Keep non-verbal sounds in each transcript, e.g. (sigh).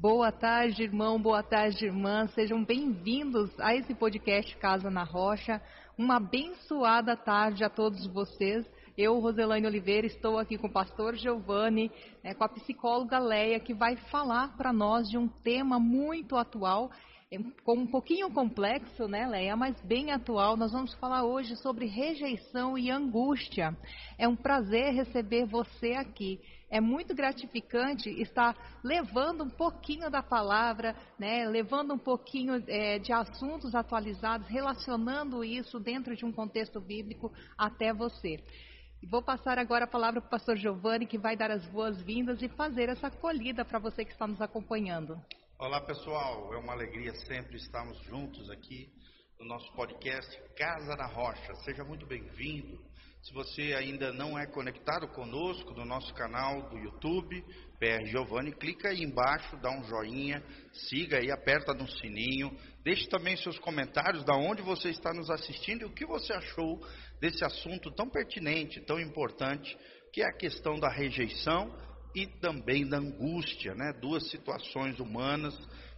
Boa tarde, irmão, boa tarde, irmã. Sejam bem-vindos a esse podcast Casa na Rocha. Uma abençoada tarde a todos vocês. Eu, Roselane Oliveira, estou aqui com o pastor Giovanni, né, com a psicóloga Leia, que vai falar para nós de um tema muito atual, um pouquinho complexo, né, Leia, mas bem atual. Nós vamos falar hoje sobre rejeição e angústia. É um prazer receber você aqui é muito gratificante estar levando um pouquinho da palavra, né, levando um pouquinho é, de assuntos atualizados, relacionando isso dentro de um contexto bíblico até você. Vou passar agora a palavra para o pastor Giovanni, que vai dar as boas-vindas e fazer essa acolhida para você que está nos acompanhando. Olá, pessoal. É uma alegria sempre estarmos juntos aqui no nosso podcast Casa na Rocha. Seja muito bem-vindo. Se você ainda não é conectado conosco no nosso canal do YouTube, PR Giovanni, clica aí embaixo, dá um joinha, siga aí, aperta no sininho, deixe também seus comentários da onde você está nos assistindo e o que você achou desse assunto tão pertinente, tão importante, que é a questão da rejeição e também da angústia, né? Duas situações humanas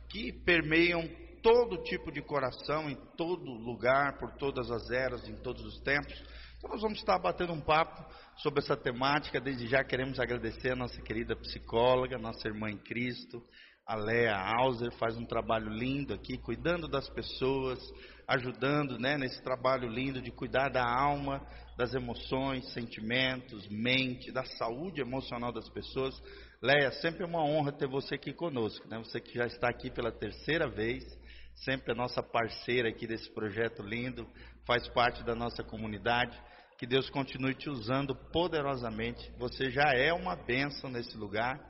que permeiam todo tipo de coração, em todo lugar, por todas as eras, em todos os tempos. Então nós vamos estar batendo um papo sobre essa temática. Desde já queremos agradecer a nossa querida psicóloga, nossa irmã em Cristo, a Lea Hauser, faz um trabalho lindo aqui, cuidando das pessoas, ajudando né, nesse trabalho lindo de cuidar da alma, das emoções, sentimentos, mente, da saúde emocional das pessoas. Leia, sempre é uma honra ter você aqui conosco, né? Você que já está aqui pela terceira vez, sempre é nossa parceira aqui desse projeto lindo, faz parte da nossa comunidade. Que Deus continue te usando poderosamente. Você já é uma bênção nesse lugar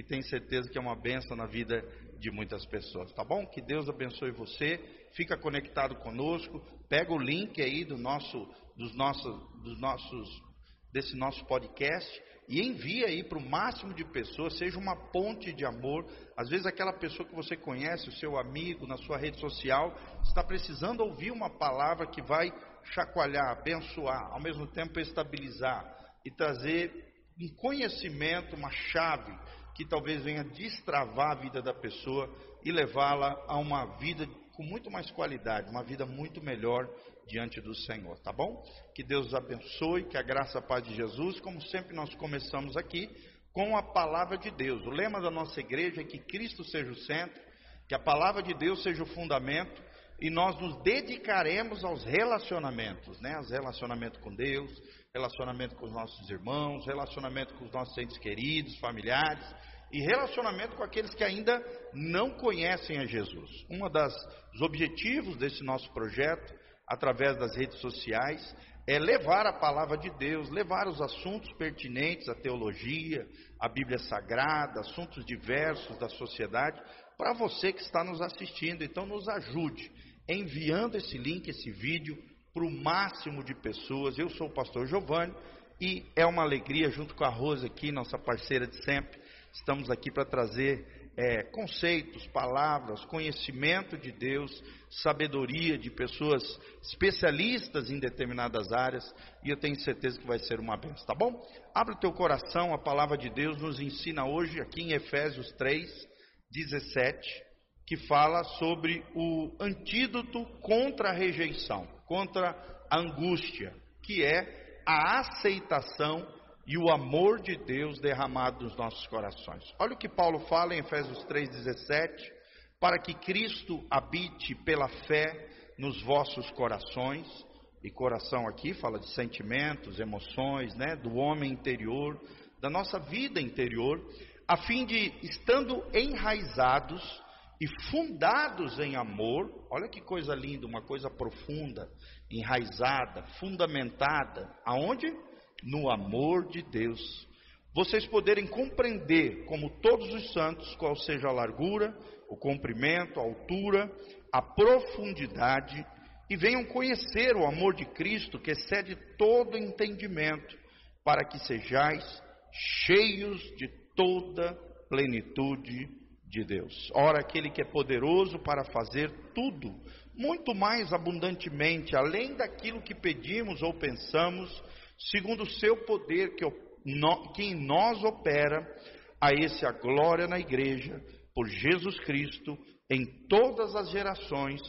e tenho certeza que é uma bênção na vida de muitas pessoas, tá bom? Que Deus abençoe você. Fica conectado conosco. Pega o link aí do nosso, dos nossos, dos nossos, desse nosso podcast e envia aí para o máximo de pessoas. Seja uma ponte de amor. Às vezes aquela pessoa que você conhece, o seu amigo na sua rede social, está precisando ouvir uma palavra que vai chacoalhar, abençoar, ao mesmo tempo estabilizar e trazer um conhecimento, uma chave que talvez venha destravar a vida da pessoa e levá-la a uma vida com muito mais qualidade, uma vida muito melhor diante do Senhor, tá bom? Que Deus os abençoe, que a graça e a paz de Jesus, como sempre nós começamos aqui, com a palavra de Deus. O lema da nossa igreja é que Cristo seja o centro, que a palavra de Deus seja o fundamento e nós nos dedicaremos aos relacionamentos, né? Aos relacionamentos com Deus, relacionamento com os nossos irmãos, relacionamento com os nossos entes queridos, familiares e relacionamento com aqueles que ainda não conhecem a Jesus. Um dos objetivos desse nosso projeto, através das redes sociais, é levar a palavra de Deus, levar os assuntos pertinentes à teologia, à Bíblia Sagrada, assuntos diversos da sociedade, para você que está nos assistindo. Então, nos ajude enviando esse link, esse vídeo, para o máximo de pessoas. Eu sou o pastor Giovanni e é uma alegria, junto com a Rosa aqui, nossa parceira de sempre, estamos aqui para trazer é, conceitos, palavras, conhecimento de Deus, sabedoria de pessoas especialistas em determinadas áreas, e eu tenho certeza que vai ser uma benção, tá bom? Abre o teu coração, a palavra de Deus nos ensina hoje, aqui em Efésios 3, 17 que fala sobre o antídoto contra a rejeição, contra a angústia, que é a aceitação e o amor de Deus derramado nos nossos corações. Olha o que Paulo fala em Efésios 3,17: para que Cristo habite pela fé nos vossos corações, e coração aqui fala de sentimentos, emoções, né, do homem interior, da nossa vida interior, a fim de, estando enraizados, e fundados em amor, olha que coisa linda, uma coisa profunda, enraizada, fundamentada, aonde? No amor de Deus. Vocês poderem compreender, como todos os santos, qual seja a largura, o comprimento, a altura, a profundidade, e venham conhecer o amor de Cristo que excede todo entendimento, para que sejais cheios de toda plenitude de Deus. Ora, aquele que é poderoso para fazer tudo, muito mais abundantemente, além daquilo que pedimos ou pensamos, segundo o seu poder que, que em nós opera, a esse a glória na igreja, por Jesus Cristo em todas as gerações,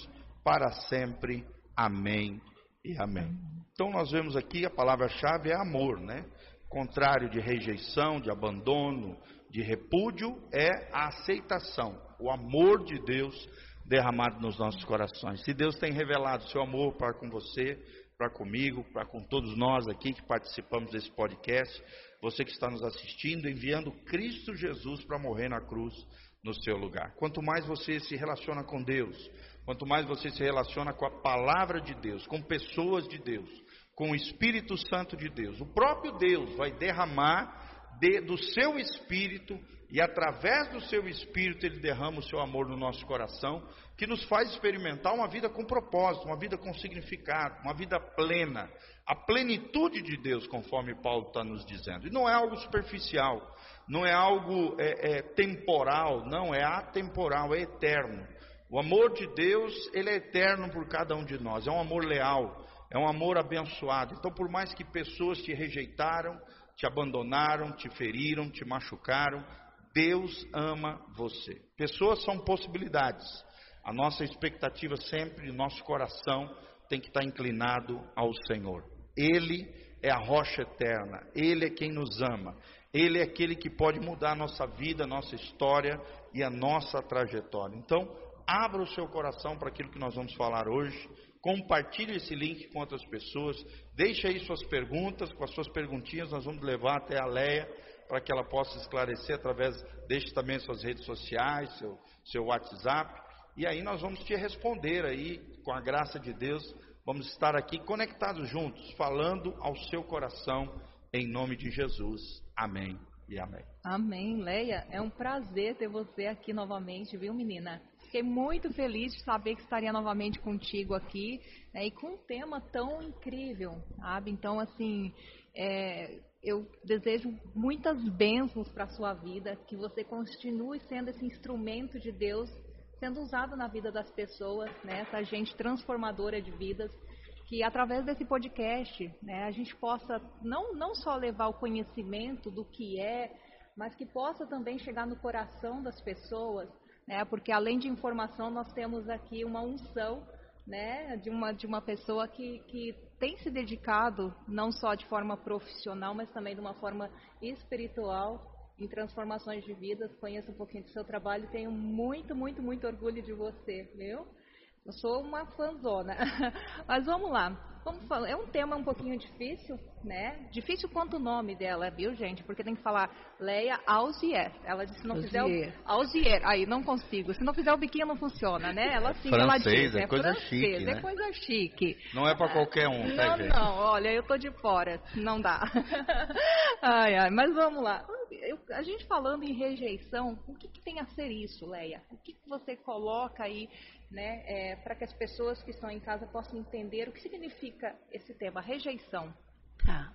para sempre. Amém e amém. Então nós vemos aqui a palavra-chave é amor, né? Contrário de rejeição, de abandono, de repúdio, é a aceitação, o amor de Deus derramado nos nossos corações. Se Deus tem revelado seu amor para com você, para comigo, para com todos nós aqui que participamos desse podcast, você que está nos assistindo, enviando Cristo Jesus para morrer na cruz no seu lugar. Quanto mais você se relaciona com Deus, quanto mais você se relaciona com a palavra de Deus, com pessoas de Deus, com o Espírito Santo de Deus, o próprio Deus vai derramar de, do seu espírito e através do seu espírito ele derrama o seu amor no nosso coração, que nos faz experimentar uma vida com propósito, uma vida com significado, uma vida plena, a plenitude de Deus, conforme Paulo está nos dizendo. E não é algo superficial, não é algo é, é, temporal, não, é atemporal, é eterno. O amor de Deus, ele é eterno por cada um de nós, é um amor leal, é um amor abençoado. Então, por mais que pessoas te rejeitaram, te abandonaram, te feriram, te machucaram, Deus ama você. Pessoas são possibilidades. A nossa expectativa sempre, nosso coração tem que estar inclinado ao Senhor. Ele é a rocha eterna, Ele é quem nos ama, Ele é aquele que pode mudar a nossa vida, a nossa história e a nossa trajetória. Então, abra o seu coração para aquilo que nós vamos falar hoje. Compartilhe esse link com outras pessoas. Deixe aí suas perguntas, com as suas perguntinhas nós vamos levar até a Leia para que ela possa esclarecer através, deixe também suas redes sociais, seu, seu WhatsApp, e aí nós vamos te responder aí, com a graça de Deus, vamos estar aqui conectados juntos, falando ao seu coração, em nome de Jesus. Amém e amém. Amém, Leia, é um prazer ter você aqui novamente, viu menina? Fiquei muito feliz de saber que estaria novamente contigo aqui, né, e com um tema tão incrível, sabe? Então, assim, é, eu desejo muitas bênçãos para a sua vida, que você continue sendo esse instrumento de Deus, sendo usado na vida das pessoas, né, essa gente transformadora de vidas, que através desse podcast né, a gente possa não, não só levar o conhecimento do que é, mas que possa também chegar no coração das pessoas, né, porque além de informação nós temos aqui uma unção né, de, uma, de uma pessoa que, que tem se dedicado, não só de forma profissional, mas também de uma forma espiritual, em transformações de vidas. Conheço um pouquinho do seu trabalho e tenho muito, muito, muito orgulho de você, viu? Eu sou uma fanzona. (laughs) Mas vamos lá. Vamos falar. É um tema um pouquinho difícil, né? Difícil quanto o nome dela, viu, gente? Porque tem que falar Leia Alzier. Ela disse se não fizer o Alzier. Aí não consigo. Se não fizer o biquinho não funciona, né? Ela sim, Francês, ela diz. É, é coisa francês, chique, é né? coisa chique. Não é para qualquer um, tá, Não, gente? não. Olha, eu tô de fora. Não dá. (laughs) ai, ai. Mas vamos lá. Eu, a gente falando em rejeição, o que, que tem a ser isso, Leia? O que, que você coloca aí né, é, para que as pessoas que estão em casa possam entender o que significa esse tema, rejeição. Tá.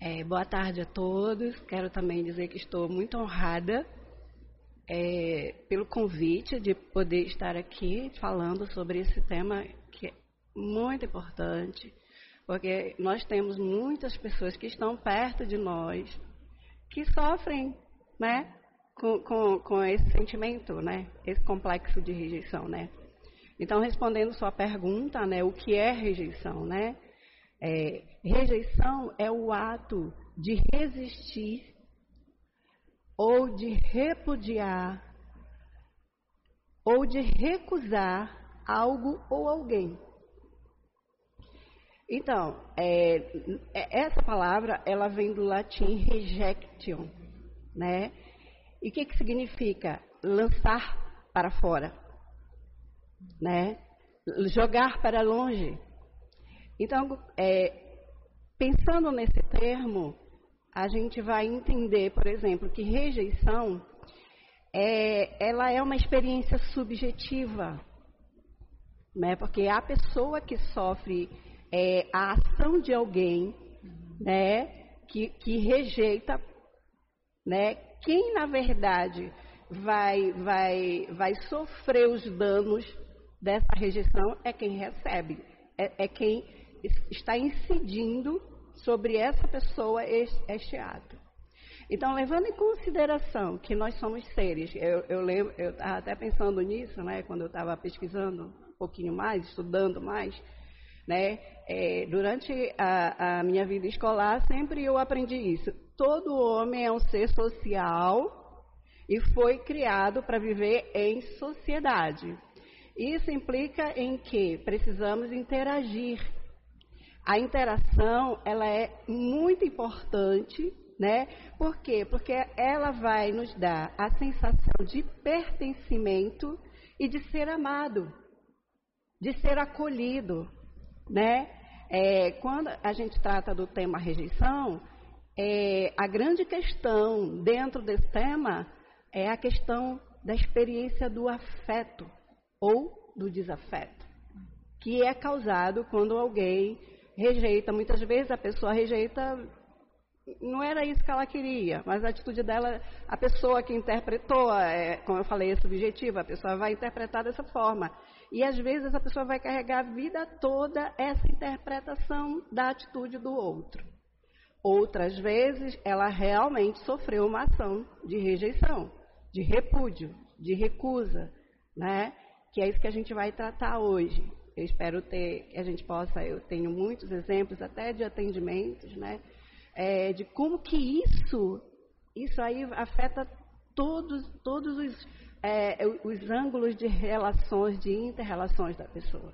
É, boa tarde a todos. Quero também dizer que estou muito honrada é, pelo convite de poder estar aqui falando sobre esse tema que é muito importante, porque nós temos muitas pessoas que estão perto de nós que sofrem, né, com, com, com esse sentimento, né, esse complexo de rejeição, né. Então, respondendo sua pergunta, né, o que é rejeição, né? É, rejeição é o ato de resistir ou de repudiar ou de recusar algo ou alguém. Então, é, é essa palavra ela vem do latim rejection, né? E o que, que significa lançar para fora? Né? Jogar para longe. Então, é, pensando nesse termo, a gente vai entender, por exemplo, que rejeição é, ela é uma experiência subjetiva, né? Porque a pessoa que sofre é, a ação de alguém, né? Que, que rejeita, né? Quem na verdade vai, vai, vai sofrer os danos dessa rejeição é quem recebe, é, é quem está incidindo sobre essa pessoa este, ato. Então, levando em consideração que nós somos seres, eu, eu lembro, eu estava até pensando nisso, né, quando eu estava pesquisando um pouquinho mais, estudando mais, né, é, durante a, a minha vida escolar, sempre eu aprendi isso. Todo homem é um ser social e foi criado para viver em sociedade. Isso implica em que precisamos interagir. A interação ela é muito importante, né? Por quê? Porque ela vai nos dar a sensação de pertencimento e de ser amado, de ser acolhido, né? É, quando a gente trata do tema rejeição, é, a grande questão dentro desse tema é a questão da experiência do afeto ou do desafeto, que é causado quando alguém rejeita. Muitas vezes a pessoa rejeita, não era isso que ela queria, mas a atitude dela, a pessoa que interpretou, é, como eu falei, é subjetiva, a pessoa vai interpretar dessa forma. E às vezes a pessoa vai carregar a vida toda essa interpretação da atitude do outro. Outras vezes ela realmente sofreu uma ação de rejeição, de repúdio, de recusa, né? Que é isso que a gente vai tratar hoje. Eu espero ter, que a gente possa, eu tenho muitos exemplos até de atendimentos, né? É, de como que isso, isso aí afeta todos, todos os, é, os ângulos de relações, de inter-relações da pessoa.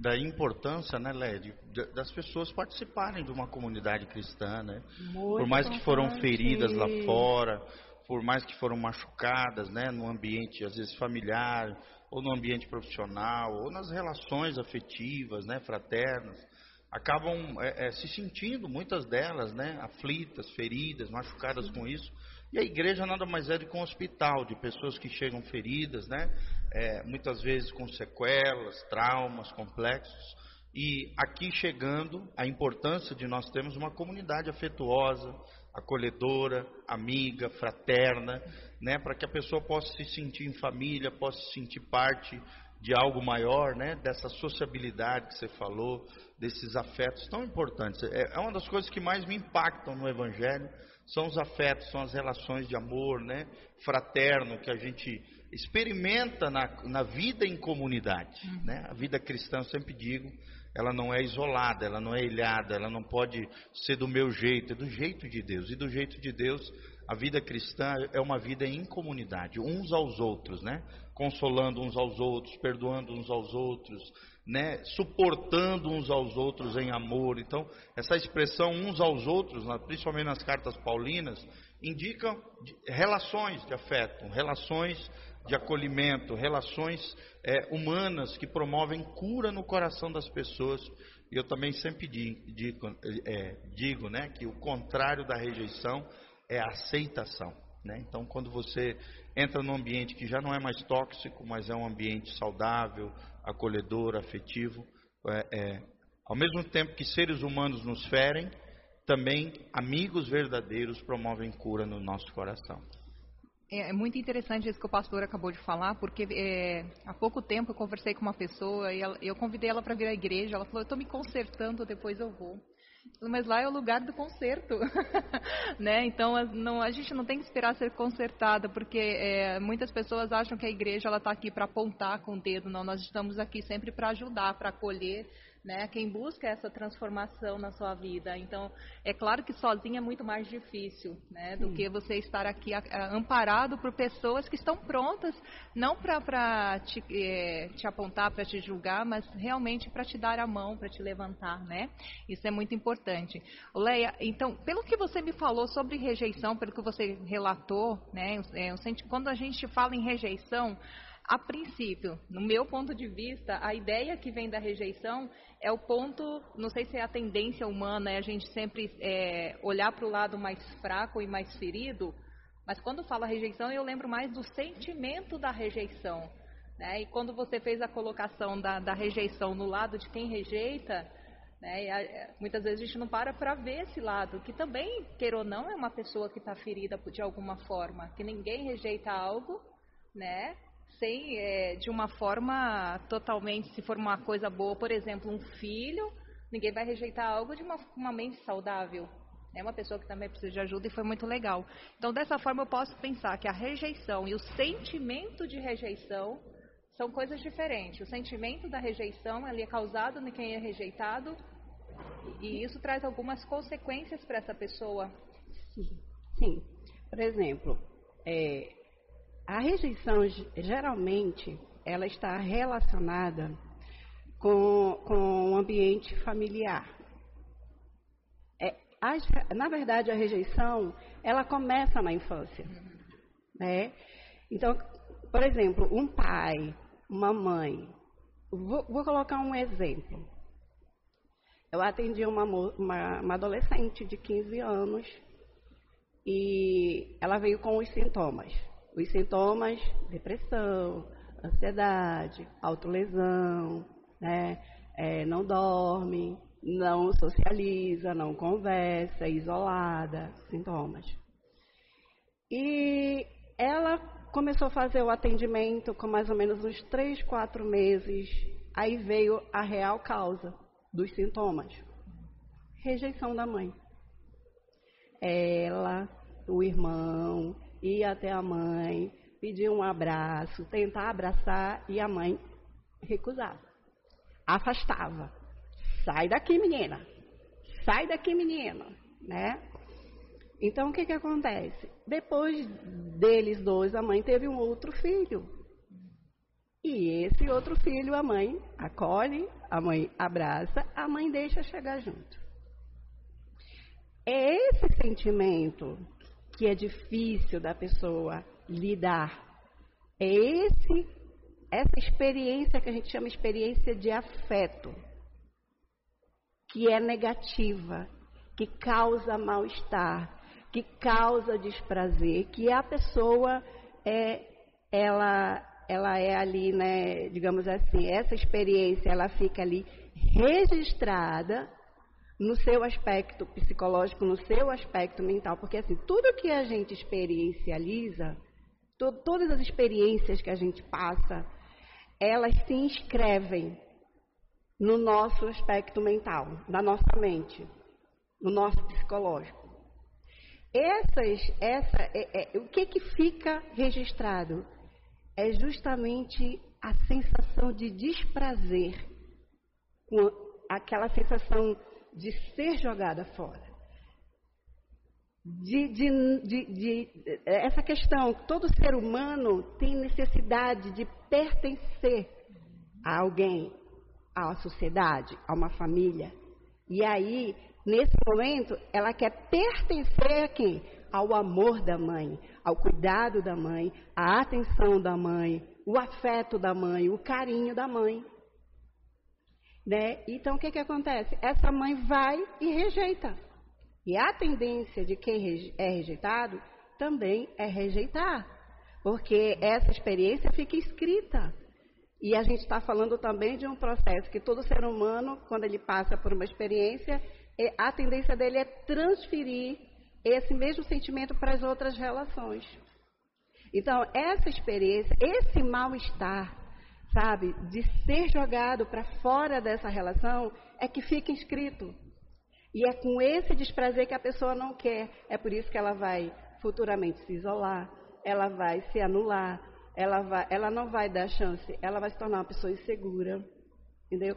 Da importância, né, Led, das pessoas participarem de uma comunidade cristã, né? Muito Por mais que foram feridas lá fora, por mais que foram machucadas, né, no ambiente às vezes familiar, ou no ambiente profissional, ou nas relações afetivas, né, fraternas, acabam é, é, se sentindo, muitas delas, né, aflitas, feridas, machucadas com isso. E a igreja nada mais é do que um hospital de pessoas que chegam feridas, né, é, muitas vezes com sequelas, traumas complexos. E aqui chegando, a importância de nós termos uma comunidade afetuosa, acolhedora, amiga, fraterna, né, para que a pessoa possa se sentir em família, possa se sentir parte de algo maior, né, dessa sociabilidade que você falou, desses afetos tão importantes. É, é uma das coisas que mais me impactam no Evangelho, são os afetos, são as relações de amor, né, fraterno que a gente experimenta na, na vida em comunidade, uhum. né? A vida cristã, eu sempre digo, ela não é isolada, ela não é ilhada, ela não pode ser do meu jeito, é do jeito de Deus. E do jeito de Deus, a vida cristã é uma vida em comunidade, uns aos outros, né? Consolando uns aos outros, perdoando uns aos outros, né? Suportando uns aos outros em amor. Então, essa expressão uns aos outros, principalmente nas cartas paulinas, indica relações de afeto, relações de acolhimento, relações é, humanas que promovem cura no coração das pessoas. E eu também sempre digo, é, digo né, que o contrário da rejeição é a aceitação. Né? Então, quando você entra num ambiente que já não é mais tóxico, mas é um ambiente saudável, acolhedor, afetivo, é, é, ao mesmo tempo que seres humanos nos ferem, também amigos verdadeiros promovem cura no nosso coração. É, é, muito interessante isso que o pastor acabou de falar, porque é, há pouco tempo eu conversei com uma pessoa e ela, eu convidei ela para vir à igreja. Ela falou: Eu estou me consertando, depois eu vou. Mas lá é o lugar do conserto, (laughs) né? Então não, a gente não tem que esperar ser consertada, porque é, muitas pessoas acham que a igreja ela está aqui para apontar com o dedo. Não, nós estamos aqui sempre para ajudar, para acolher, né? Quem busca essa transformação na sua vida. Então, é claro que sozinho é muito mais difícil, né? Do que você estar aqui amparado por pessoas que estão prontas, não para te, é, te apontar, para te julgar, mas realmente para te dar a mão, para te levantar, né? Isso é muito importante. Leia, então, pelo que você me falou sobre rejeição, pelo que você relatou, né? É, quando a gente fala em rejeição, a princípio, no meu ponto de vista, a ideia que vem da rejeição é o ponto, não sei se é a tendência humana, é a gente sempre é, olhar para o lado mais fraco e mais ferido, mas quando fala rejeição, eu lembro mais do sentimento da rejeição. Né? E quando você fez a colocação da, da rejeição no lado de quem rejeita, né? A, muitas vezes a gente não para para ver esse lado, que também, queira ou não, é uma pessoa que está ferida de alguma forma, que ninguém rejeita algo, né? Sem é, de uma forma totalmente, se for uma coisa boa, por exemplo, um filho, ninguém vai rejeitar algo de uma, uma mente saudável. é uma pessoa que também precisa de ajuda e foi muito legal. Então, dessa forma, eu posso pensar que a rejeição e o sentimento de rejeição são coisas diferentes. O sentimento da rejeição é causado em quem é rejeitado e isso traz algumas consequências para essa pessoa. Sim. Sim. Por exemplo, é, a rejeição geralmente ela está relacionada com, com o ambiente familiar. É, a, na verdade, a rejeição ela começa na infância, né? Então, por exemplo, um pai, uma mãe. Vou, vou colocar um exemplo. Eu atendi uma, uma, uma adolescente de 15 anos e ela veio com os sintomas. Os sintomas, depressão, ansiedade, autolesão, né? É, não dorme, não socializa, não conversa, isolada, sintomas. E ela começou a fazer o atendimento com mais ou menos uns três, quatro meses. Aí veio a real causa dos sintomas: rejeição da mãe. Ela, o irmão, ia até a mãe, pedir um abraço, tentar abraçar e a mãe recusava. Afastava. Sai daqui, menina. Sai daqui, menina, né? Então o que que acontece? Depois deles dois, a mãe teve um outro filho. E esse outro filho, a mãe acolhe, a mãe abraça, a mãe deixa chegar junto. É esse sentimento que é difícil da pessoa lidar. É esse essa experiência que a gente chama experiência de afeto, que é negativa, que causa mal-estar, que causa desprazer, que a pessoa é ela ela é ali, né, digamos assim, essa experiência ela fica ali registrada no seu aspecto psicológico, no seu aspecto mental, porque assim, tudo que a gente experiencializa, to todas as experiências que a gente passa, elas se inscrevem no nosso aspecto mental, na nossa mente, no nosso psicológico. Essas, essa, é, é, o que que fica registrado é justamente a sensação de desprazer, aquela sensação de ser jogada fora. De, de, de, de, essa questão, todo ser humano tem necessidade de pertencer a alguém, à sociedade, a uma família. E aí, nesse momento, ela quer pertencer a quem? Ao amor da mãe, ao cuidado da mãe, à atenção da mãe, o afeto da mãe, o carinho da mãe. Né? Então, o que, que acontece? Essa mãe vai e rejeita. E a tendência de quem é rejeitado também é rejeitar, porque essa experiência fica escrita. E a gente está falando também de um processo que todo ser humano, quando ele passa por uma experiência, é, a tendência dele é transferir esse mesmo sentimento para as outras relações. Então, essa experiência, esse mal-estar, sabe, de ser jogado para fora dessa relação, é que fica inscrito. E é com esse desprazer que a pessoa não quer. É por isso que ela vai futuramente se isolar, ela vai se anular, ela, vai, ela não vai dar chance, ela vai se tornar uma pessoa insegura. Entendeu?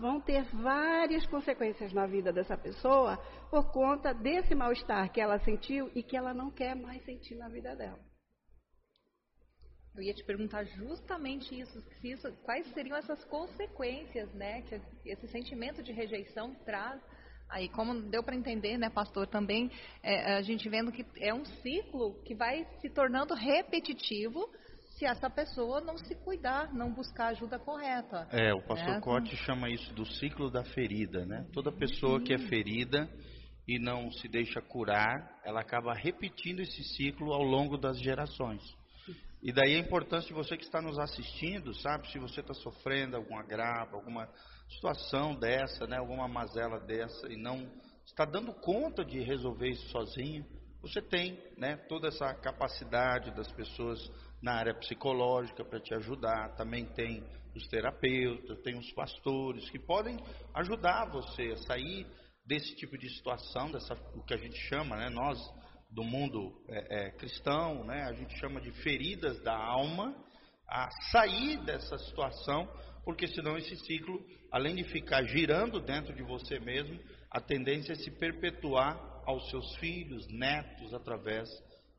vão ter várias consequências na vida dessa pessoa por conta desse mal-estar que ela sentiu e que ela não quer mais sentir na vida dela. Eu ia te perguntar justamente isso, isso, quais seriam essas consequências, né, que esse sentimento de rejeição traz. Aí, como deu para entender, né, pastor, também é, a gente vendo que é um ciclo que vai se tornando repetitivo se essa pessoa não se cuidar, não buscar ajuda correta. É, o pastor né? Cote chama isso do ciclo da ferida, né? Toda pessoa que é ferida e não se deixa curar, ela acaba repetindo esse ciclo ao longo das gerações. E daí a importância de você que está nos assistindo, sabe? Se você está sofrendo alguma grava, alguma situação dessa, né? Alguma mazela dessa e não está dando conta de resolver isso sozinho, você tem, né? Toda essa capacidade das pessoas na área psicológica para te ajudar. Também tem os terapeutas, tem os pastores que podem ajudar você a sair desse tipo de situação, dessa, o que a gente chama, né, nós do mundo é, é, cristão, né, a gente chama de feridas da alma, a sair dessa situação, porque senão esse ciclo, além de ficar girando dentro de você mesmo, a tendência é se perpetuar aos seus filhos, netos, através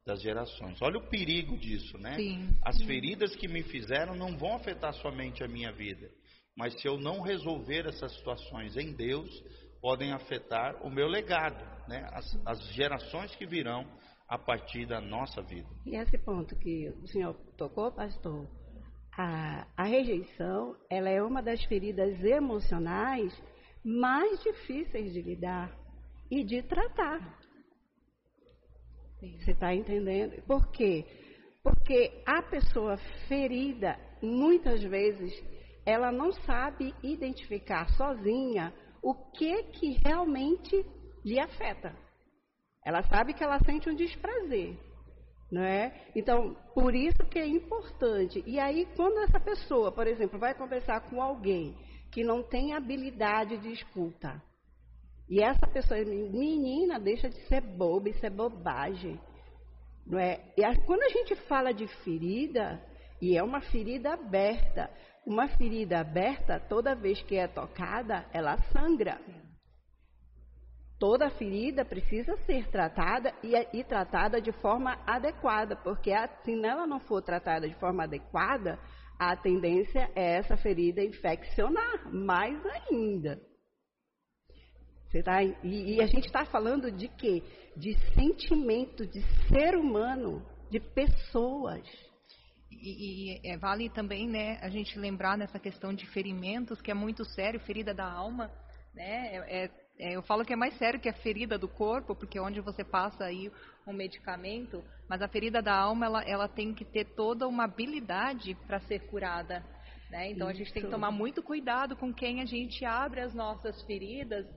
das gerações. Olha o perigo disso, né? Sim. As feridas que me fizeram não vão afetar somente a minha vida, mas se eu não resolver essas situações em Deus, podem afetar o meu legado, né? As, as gerações que virão a partir da nossa vida. E esse ponto que o senhor tocou, pastor, a, a rejeição, ela é uma das feridas emocionais mais difíceis de lidar e de tratar. Você está entendendo? Por quê? Porque a pessoa ferida, muitas vezes, ela não sabe identificar sozinha o que que realmente lhe afeta. Ela sabe que ela sente um desprazer, não é? Então, por isso que é importante. E aí, quando essa pessoa, por exemplo, vai conversar com alguém que não tem habilidade de escuta, e essa pessoa, menina, deixa de ser boba, isso é bobagem. Não é? E quando a gente fala de ferida, e é uma ferida aberta, uma ferida aberta, toda vez que é tocada, ela sangra. Toda ferida precisa ser tratada e, e tratada de forma adequada, porque a, se ela não for tratada de forma adequada, a tendência é essa ferida infeccionar mais ainda. Você tá, e, e a gente está falando de quê? De sentimento, de ser humano, de pessoas. E, e é, vale também, né, a gente lembrar nessa questão de ferimentos, que é muito sério, ferida da alma, né? É, é, é eu falo que é mais sério que a ferida do corpo, porque é onde você passa aí um medicamento, mas a ferida da alma, ela, ela tem que ter toda uma habilidade para ser curada. Né? Então Isso. a gente tem que tomar muito cuidado com quem a gente abre as nossas feridas,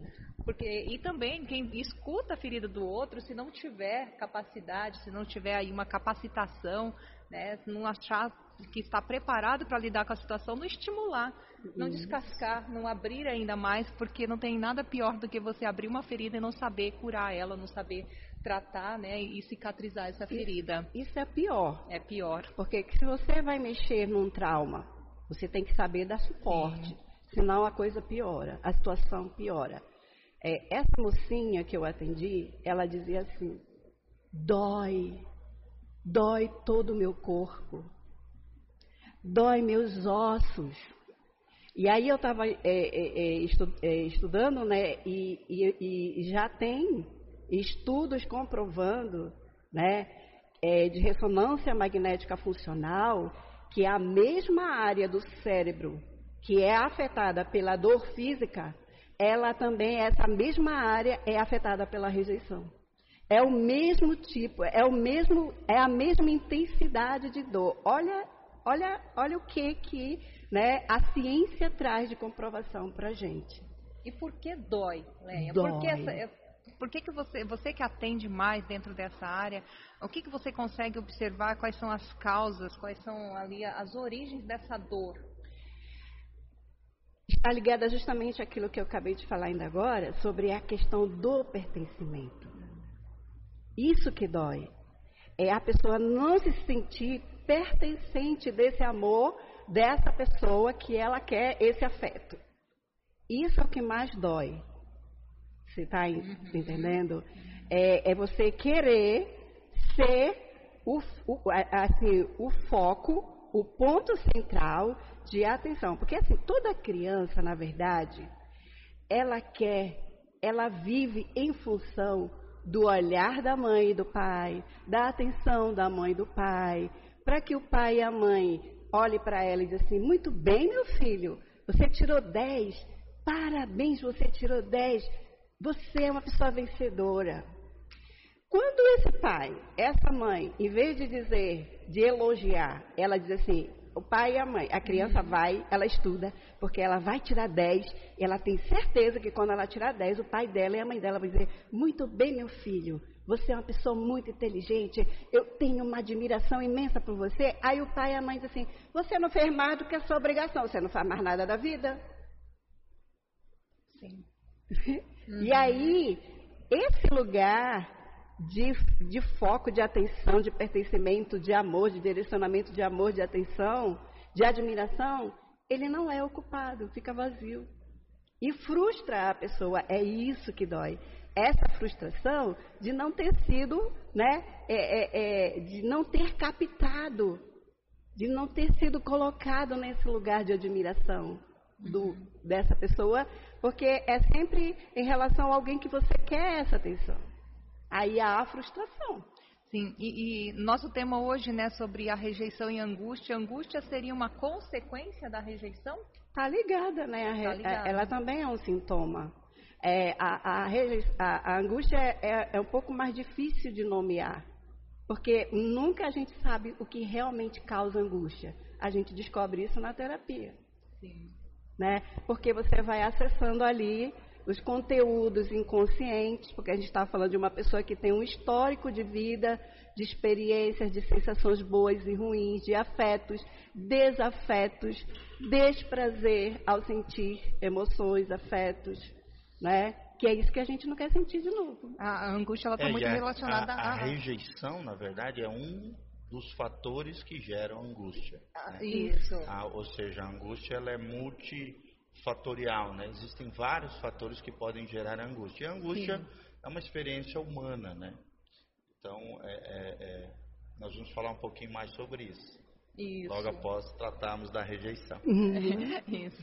porque, e também quem escuta a ferida do outro, se não tiver capacidade, se não tiver aí uma capacitação, né, não achar que está preparado para lidar com a situação, não estimular, não descascar, não abrir ainda mais, porque não tem nada pior do que você abrir uma ferida e não saber curar ela, não saber tratar, né, e cicatrizar essa ferida. Isso, isso é pior. É pior. Porque se você vai mexer num trauma, você tem que saber dar suporte, Sim. senão a coisa piora, a situação piora. É, essa mocinha que eu atendi, ela dizia assim: dói, dói todo o meu corpo, dói meus ossos. E aí eu estava é, é, é, estu, é, estudando, né, e, e, e, já tem estudos comprovando, né, é, de ressonância magnética funcional, que a mesma área do cérebro que é afetada pela dor física ela também, essa mesma área é afetada pela rejeição. É o mesmo tipo, é o mesmo, é a mesma intensidade de dor. Olha, olha, olha o que que, né, a ciência traz de comprovação para gente. E por que dói, Leia? Dói. Por que, essa, por que, que você, você que atende mais dentro dessa área, o que, que você consegue observar? Quais são as causas? Quais são ali as origens dessa dor? está ligada justamente àquilo que eu acabei de falar ainda agora, sobre a questão do pertencimento. Isso que dói. É a pessoa não se sentir pertencente desse amor, dessa pessoa que ela quer esse afeto. Isso é o que mais dói. Você está uhum. entendendo? É, é, você querer ser o, o, assim, o foco, o ponto central de atenção. Porque assim, toda criança, na verdade, ela quer, ela vive em função do olhar da mãe e do pai, da atenção da mãe e do pai, para que o pai e a mãe olhem para ela e dizem assim: muito bem, meu filho, você tirou 10, parabéns, você tirou 10, você é uma pessoa vencedora. Quando esse pai, essa mãe, em vez de dizer, de elogiar, ela diz assim: o pai e a mãe. A criança uhum. vai, ela estuda, porque ela vai tirar 10, e ela tem certeza que quando ela tirar 10, o pai dela e a mãe dela vão dizer: Muito bem, meu filho, você é uma pessoa muito inteligente, eu tenho uma admiração imensa por você. Aí o pai e a mãe dizem assim: Você não fez mais do que a sua obrigação, você não faz mais nada da vida. Sim. Uhum. (laughs) E aí, esse lugar de, de foco de atenção, de pertencimento, de amor, de direcionamento de amor, de atenção, de admiração, ele não é ocupado, fica vazio. E frustra a pessoa, é isso que dói. Essa frustração de não ter sido, né, é, é, é, de não ter captado, de não ter sido colocado nesse lugar de admiração do, uhum. dessa pessoa, porque é sempre em relação a alguém que você quer essa atenção. Aí há a frustração. Sim, e, e, nosso tema hoje, né, sobre a rejeição e angústia. Angústia seria uma consequência da rejeição? Tá ligada, né? A, tá ligada. Ela também é um sintoma. É, a, a, a, a, angústia é, é, é um pouco mais difícil de nomear, porque nunca a gente sabe o que realmente causa angústia. A gente descobre isso na terapia. Sim. Né? Porque você vai acessando ali os conteúdos inconscientes, porque a gente está falando de uma pessoa que tem um histórico de vida, de experiências, de sensações boas e ruins, de afetos, desafetos, desprazer ao sentir emoções, afetos, né? Que é isso que a gente não quer sentir de novo. A, angústia ela está é, muito relacionada a, a, a rejeição, na verdade, é um dos fatores que geram angústia. Ah, né? Isso. A, ou seja, a angústia ela é multi fatorial, né? Existem vários fatores que podem gerar angústia. E a angústia Sim. é uma experiência humana, né? Então, é, é, é, nós vamos falar um pouquinho mais sobre isso. Isso. Logo após tratarmos da rejeição. (laughs) Isso. isso.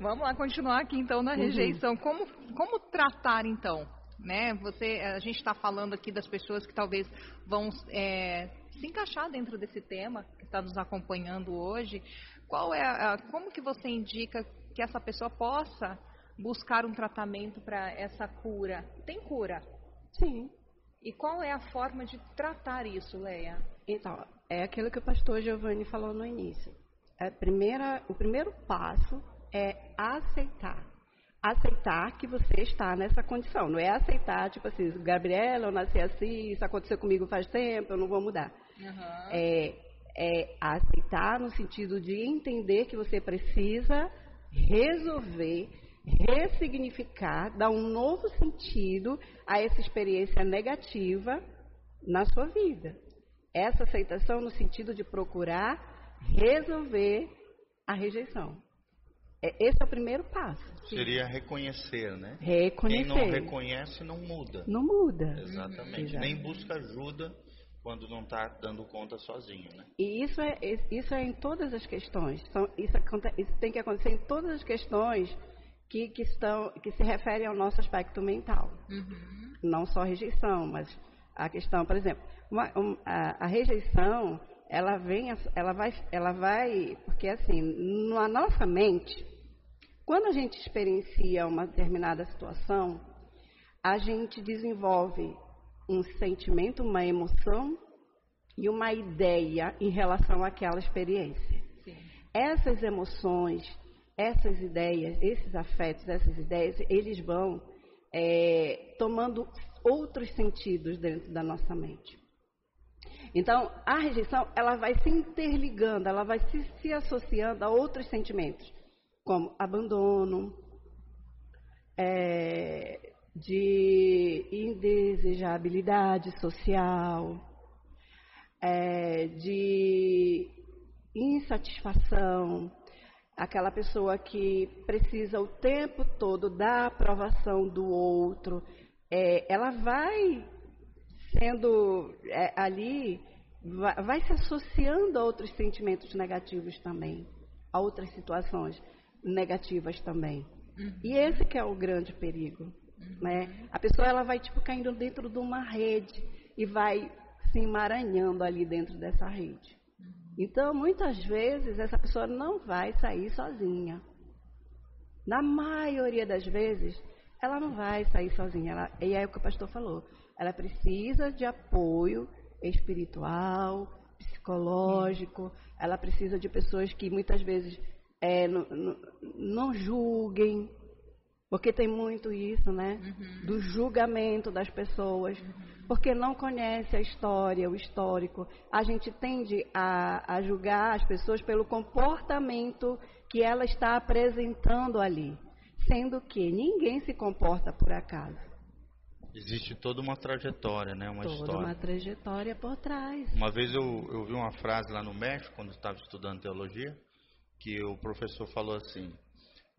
Vamos lá continuar aqui então na uhum. rejeição. Uhum. Como, como tratar então? Né? Você, a gente está falando aqui das pessoas que talvez vão é, se encaixar dentro desse tema que está nos acompanhando hoje. Qual é a, como que você indica que essa pessoa possa buscar um tratamento para essa cura. Tem cura? Sim. E qual é a forma de tratar isso, Leia? Então, é aquilo que o pastor Giovanni falou no início. A primeira, o primeiro passo é aceitar. Aceitar que você está nessa condição. Não é aceitar, tipo assim, Gabriela, eu nasci assim, isso aconteceu comigo faz tempo, eu não vou mudar. Uhum. É, é aceitar no sentido de entender que você precisa resolver, ressignificar, dar um novo sentido a essa experiência negativa na sua vida. Essa aceitação no sentido de procurar resolver a rejeição. É, esse é o primeiro passo. Seria reconhecer, né? Reconhecer. Quem não reconhece não muda. Não muda. Exatamente. Nem busca ajuda quando não está dando conta sozinho, né? E isso é, isso é em todas as questões. Então, isso, isso, tem que acontecer em todas as questões que, que, estão, que se referem ao nosso aspecto mental. Uhum. Não só a rejeição, mas a questão, por exemplo, uma, um, a, a, rejeição, ela vem, ela vai, ela vai, porque assim, na nossa mente, quando a gente experiencia uma determinada situação, a gente desenvolve um sentimento, uma emoção e uma ideia em relação àquela experiência. Sim. Essas emoções, essas ideias, esses afetos, essas ideias, eles vão é, tomando outros sentidos dentro da nossa mente. Então, a rejeição, ela vai se interligando, ela vai se, se associando a outros sentimentos, como abandono, é, de indesejabilidade social, é, de insatisfação, aquela pessoa que precisa o tempo todo da aprovação do outro, é, ela vai sendo é, ali, vai, vai, se associando a outros sentimentos negativos também, a outras situações negativas também. Uhum. E esse que é o grande perigo. Né? A pessoa ela vai tipo caindo dentro de uma rede e vai se emaranhando ali dentro dessa rede. Então, muitas vezes, essa pessoa não vai sair sozinha. Na maioria das vezes, ela não vai sair sozinha. Ela, e é o que o pastor falou. Ela precisa de apoio espiritual, psicológico. Ela precisa de pessoas que muitas vezes é, não, não, não julguem, porque tem muito isso, né? Uhum. Do julgamento das pessoas. Uhum. Porque não conhece a história, o histórico. A gente tende a, a julgar as pessoas pelo comportamento que ela está apresentando ali. Sendo que ninguém se comporta por acaso. Existe toda uma trajetória, né? Uma toda história. uma trajetória por trás. Uma vez eu, eu vi uma frase lá no México, quando eu estava estudando teologia, que o professor falou assim: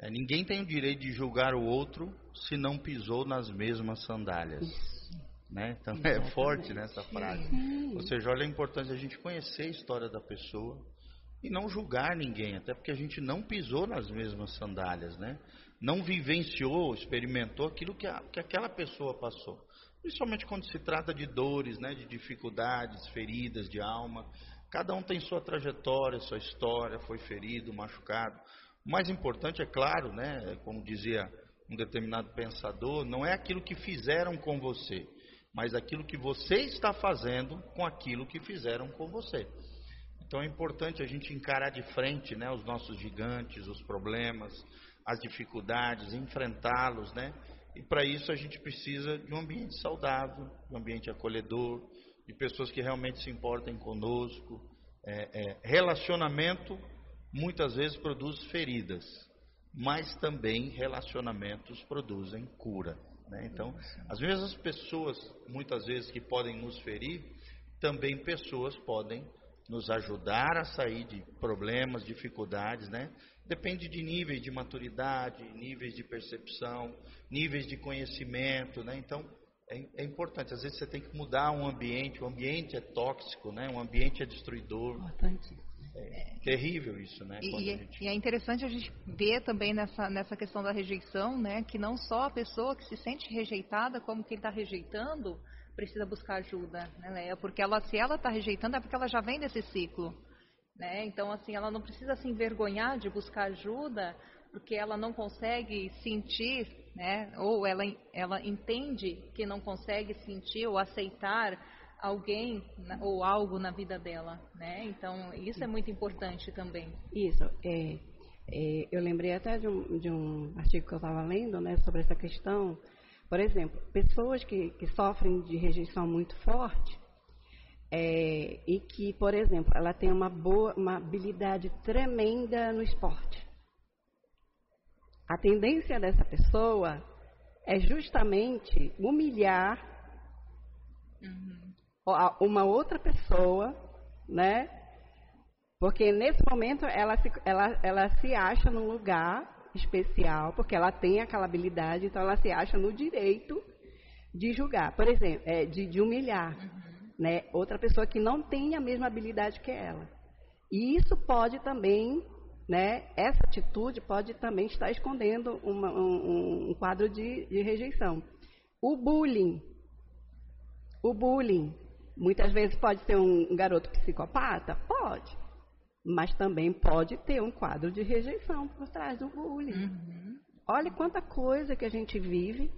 é, ninguém tem o direito de julgar o outro se não pisou nas mesmas sandálias. Né? Então é forte nessa frase. Sim. Ou seja, olha a importância de a gente conhecer a história da pessoa e não julgar ninguém, até porque a gente não pisou nas mesmas sandálias, né? Não vivenciou, experimentou aquilo que, a, que aquela pessoa passou. Principalmente quando se trata de dores, né? de dificuldades, feridas de alma. Cada um tem sua trajetória, sua história, foi ferido, machucado. O mais importante, é claro, né? como dizia um determinado pensador, não é aquilo que fizeram com você, mas aquilo que você está fazendo com aquilo que fizeram com você. Então é importante a gente encarar de frente né, os nossos gigantes, os problemas, as dificuldades, enfrentá-los, né? E para isso a gente precisa de um ambiente saudável, de um ambiente acolhedor, de pessoas que realmente se importem conosco. É, é, relacionamento muitas vezes produz feridas, mas também relacionamentos produzem cura. Né? Então, as mesmas pessoas, muitas vezes, que podem nos ferir, também pessoas podem nos ajudar a sair de problemas, dificuldades, né? Depende de níveis de maturidade, níveis de percepção, níveis de conhecimento, né? Então, é, é, importante. Às vezes você tem que mudar um ambiente, o ambiente é tóxico, né? O ambiente é destruidor. Importante. É terrível isso, né? E, é, gente... e, é interessante a gente ver também nessa, nessa questão da rejeição, né? Que não só a pessoa que se sente rejeitada, como quem está rejeitando, precisa buscar ajuda, né, Leia? Porque ela, se ela está rejeitando, é porque ela já vem desse ciclo. Né? Então, assim, ela não precisa se envergonhar de buscar ajuda, porque ela não consegue sentir, né? ou ela, ela entende que não consegue sentir ou aceitar alguém ou algo na vida dela. Né? Então, isso é muito importante também. Isso. É, é, eu lembrei até de um, de um artigo que eu estava lendo né, sobre essa questão por exemplo, pessoas que, que sofrem de rejeição muito forte é, e que, por exemplo, ela tem uma boa, uma habilidade tremenda no esporte. A tendência dessa pessoa é justamente humilhar uhum. Uma outra pessoa, né? Porque nesse momento ela se, ela, ela se acha num lugar especial, porque ela tem aquela habilidade, então ela se acha no direito de julgar, por exemplo, é, de, de, humilhar, né, outra pessoa que não tem a mesma habilidade que ela. E isso pode também, né, essa atitude pode também estar escondendo uma, um, um, quadro de, de rejeição. O bullying, o bullying, muitas vezes pode ser um garoto psicopata, pode mas também pode ter um quadro de rejeição por trás do bullying. Uhum. Olha quanta coisa que a gente vive,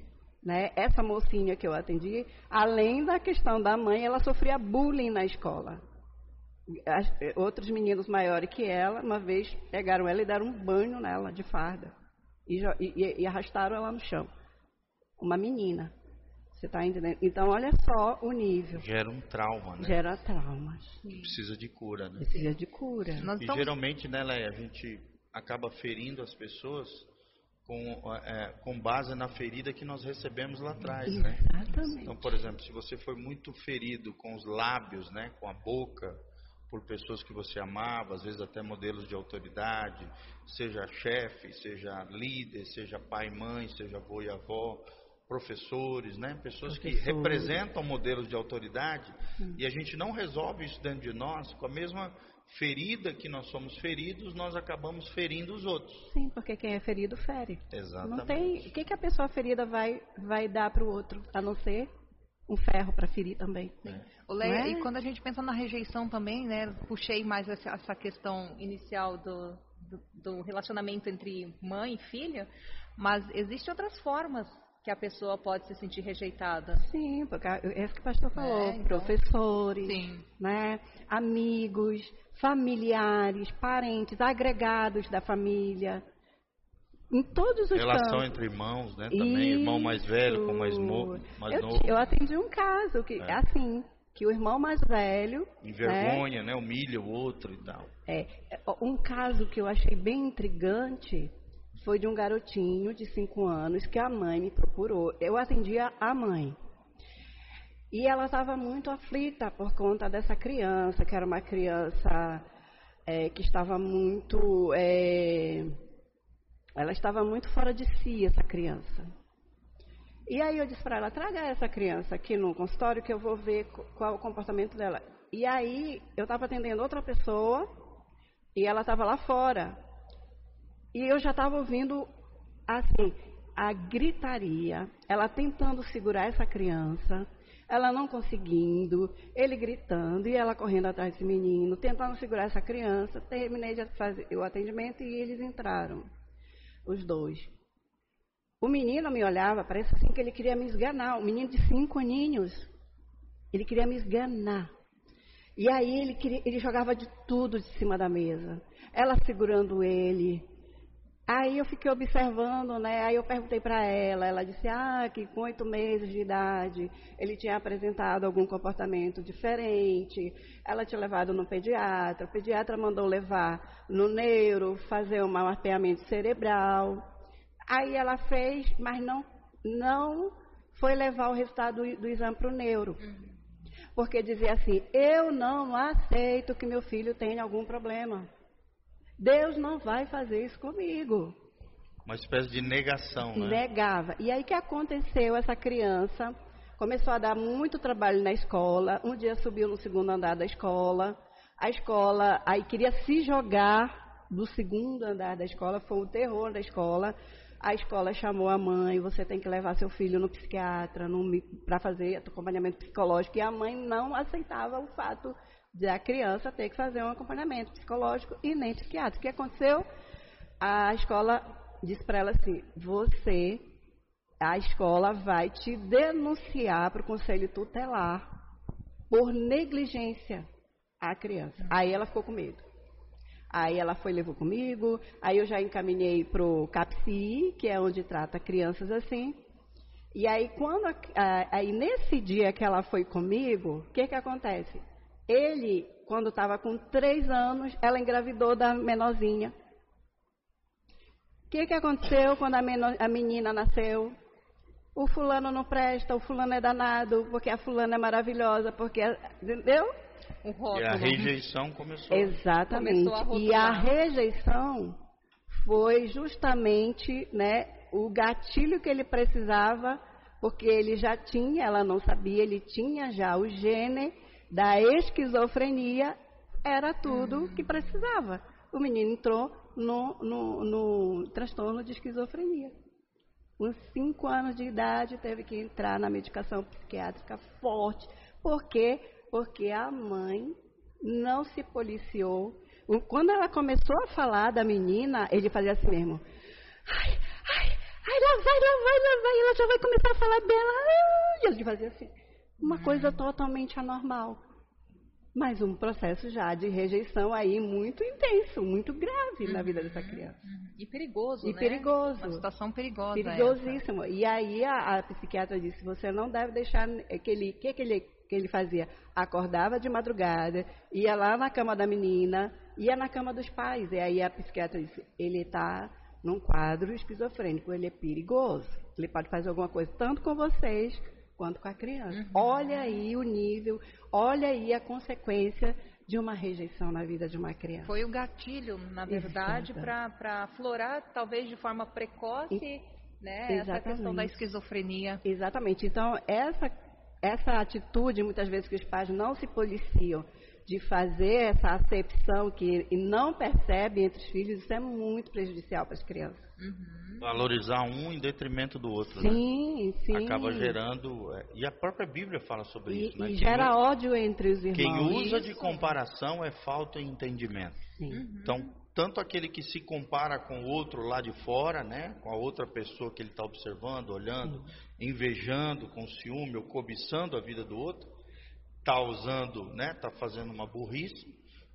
né? Essa mocinha que eu atendi, além da questão da mãe, ela sofria bullying na escola. As, outros meninos maiores que ela, uma vez pegaram ela e deram um banho nela de farda e, e, e arrastaram ela no chão. Uma menina. Você está entendendo? Então, olha só o nível. Gera um trauma, né? Gera traumas. Precisa de cura, né? Precisa de cura. Nós e estamos... geralmente, né, Leia, a gente acaba ferindo as pessoas com, é, com base na ferida que nós recebemos lá atrás, né? Exatamente. né? Então, por exemplo, se você foi muito ferido com os lábios, né, com a boca, por pessoas que você amava, às vezes até modelos de autoridade, seja chefe, seja líder, seja pai, mãe, seja avô e avó, professores, né? pessoas que representam modelos de autoridade, hum. e a gente não resolve isso dentro de nós, com a mesma ferida que nós somos feridos, nós acabamos ferindo os outros. Sim, porque quem é ferido fere. Exatamente. Não tem, o que, que a pessoa ferida vai, vai dar para o outro, a não ser um ferro para ferir também. É. Leia, é? E quando a gente pensa na rejeição também, né, puxei mais essa, essa questão inicial do, do, do relacionamento entre mãe e filha, mas existem outras formas que a pessoa pode se sentir rejeitada. Sim, porque é isso que o pastor falou, é, então, professores, né, amigos, familiares, parentes, agregados da família, em todos os Relação campos. entre irmãos, né? Também Isso. irmão mais velho com mais, mo mais eu, novo. Eu atendi um caso que é. assim, que o irmão mais velho envergonha, né? né? Humilha o outro e tal. É, um caso que eu achei bem intrigante foi de um garotinho de 5 anos que a mãe me procurou. Eu atendia a mãe. E ela estava muito aflita por conta dessa criança, que era uma criança é, que estava muito. É, ela estava muito fora de si, essa criança. E aí eu disse para ela: traga essa criança aqui no consultório que eu vou ver qual é o comportamento dela. E aí eu estava atendendo outra pessoa e ela estava lá fora. E eu já estava ouvindo, assim, a gritaria, ela tentando segurar essa criança, ela não conseguindo, ele gritando e ela correndo atrás desse menino, tentando segurar essa criança. Terminei de fazer o atendimento e eles entraram, os dois. O menino me olhava, parece assim que ele queria me esganar. O menino de cinco aninhos, ele queria me esganar. E aí ele, queria, ele jogava de tudo de cima da mesa. Ela segurando ele, Aí eu fiquei observando, né? Aí eu perguntei para ela, ela disse, ah, que com oito meses de idade ele tinha apresentado algum comportamento diferente. Ela tinha levado no pediatra, o pediatra mandou levar no neuro, fazer um mapeamento cerebral. Aí ela fez, mas não, não foi levar o resultado do, do exame para o neuro. Porque dizia assim, eu não aceito que meu filho tenha algum problema. Deus não vai fazer isso comigo. Uma espécie de negação, né? Negava. E aí que aconteceu? Essa criança começou a dar muito trabalho na escola. Um dia subiu no segundo andar da escola. A escola aí queria se jogar do segundo andar da escola. Foi o terror da escola. A escola chamou a mãe, você tem que levar seu filho no psiquiatra para fazer acompanhamento psicológico. E a mãe não aceitava o fato da criança ter que fazer um acompanhamento psicológico e nem psiquiátrico. O que aconteceu? A escola disse para ela assim: você, a escola vai te denunciar para o conselho tutelar por negligência à criança. Aí ela ficou com medo. Aí ela foi levou comigo, aí eu já encaminhei para o CAPSI, que é onde trata crianças assim. E aí quando aí nesse dia que ela foi comigo, o que que acontece? Ele, quando estava com três anos, ela engravidou da menorzinha. O que, que aconteceu quando a, menor, a menina nasceu? O fulano não presta, o fulano é danado, porque a fulana é maravilhosa, porque. Entendeu? E a rejeição começou. Exatamente. Começou a e a rejeição foi justamente né, o gatilho que ele precisava, porque ele já tinha, ela não sabia, ele tinha já o gene da esquizofrenia era tudo que precisava. O menino entrou no, no, no transtorno de esquizofrenia. Com cinco anos de idade, teve que entrar na medicação psiquiátrica forte. Por quê? Porque a mãe não se policiou. Quando ela começou a falar da menina, ele fazia assim mesmo. Ai, ai, ai, lá vai, lá vai, lá vai. Ela já vai começar a falar dela. E ele fazia assim. Uma coisa totalmente anormal. Mas um processo já de rejeição aí muito intenso, muito grave uhum, na vida dessa criança. Uhum. E perigoso, e né? perigoso. Uma situação perigosa. Perigosíssimo. Essa. E aí a, a, psiquiatra disse, você não deve deixar que ele, que, que ele, que ele fazia? Acordava de madrugada, ia lá na cama da menina, ia na cama dos pais. E aí a psiquiatra disse, ele está num quadro esquizofrênico, ele é perigoso. Ele pode fazer alguma coisa tanto com vocês quanto com a criança. Uhum. Olha aí o nível, olha aí a consequência de uma rejeição na vida de uma criança. Foi o gatilho, na verdade, para aflorar, talvez de forma precoce, e, né, essa questão da esquizofrenia. Exatamente. Então, essa, essa atitude, muitas vezes, que os pais não se policiam de fazer essa acepção que e não percebe entre os filhos, isso é muito prejudicial para as crianças. Uhum. Valorizar um em detrimento do outro, sim, né? Sim, Acaba gerando. É, e a própria Bíblia fala sobre e, isso, né? E gera quem, ódio entre os irmãos. Quem usa isso. de comparação é falta de entendimento. Uhum. Então, tanto aquele que se compara com o outro lá de fora, né? Com a outra pessoa que ele está observando, olhando, invejando, com ciúme ou cobiçando a vida do outro, está usando, né? Está fazendo uma burrice,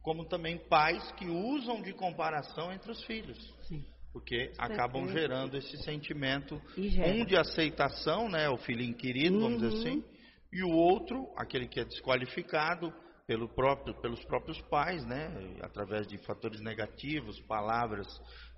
como também pais que usam de comparação entre os filhos. Sim porque acabam gerando esse sentimento, um de aceitação, né, o filhinho querido, uhum. vamos dizer uhum. assim, e o outro, aquele que é desqualificado, pelo próprio, pelos próprios pais, né? Através de fatores negativos, palavras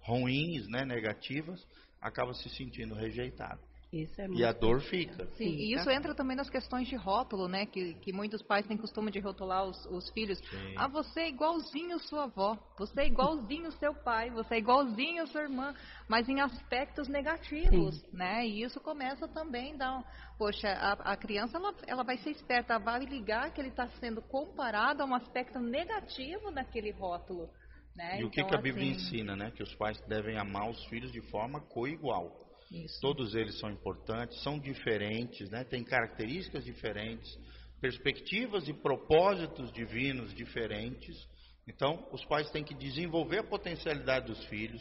ruins, né? Negativas, acaba se sentindo rejeitado. Isso é E a dor fica. Sim, e isso entra também nas questões de rótulo, né? Que, que muitos pais têm costume de rotular os, os filhos. Sim. Ah, você é igualzinho sua avó, você é igualzinho seu pai, você é igualzinho sua irmã, mas em aspectos negativos, né? E isso começa também a dar, poxa, a, a criança ela, ela vai ser esperta, ela vai ligar que ele está sendo comparado a um aspecto negativo naquele rótulo, né? E o que, Então, que a Bíblia assim, ensina, né? Que os pais devem amar os filhos de forma coigual. Isso. Todos eles são importantes, são diferentes, né? têm características diferentes, perspectivas e propósitos divinos diferentes. Então, os pais têm que desenvolver a potencialidade dos filhos,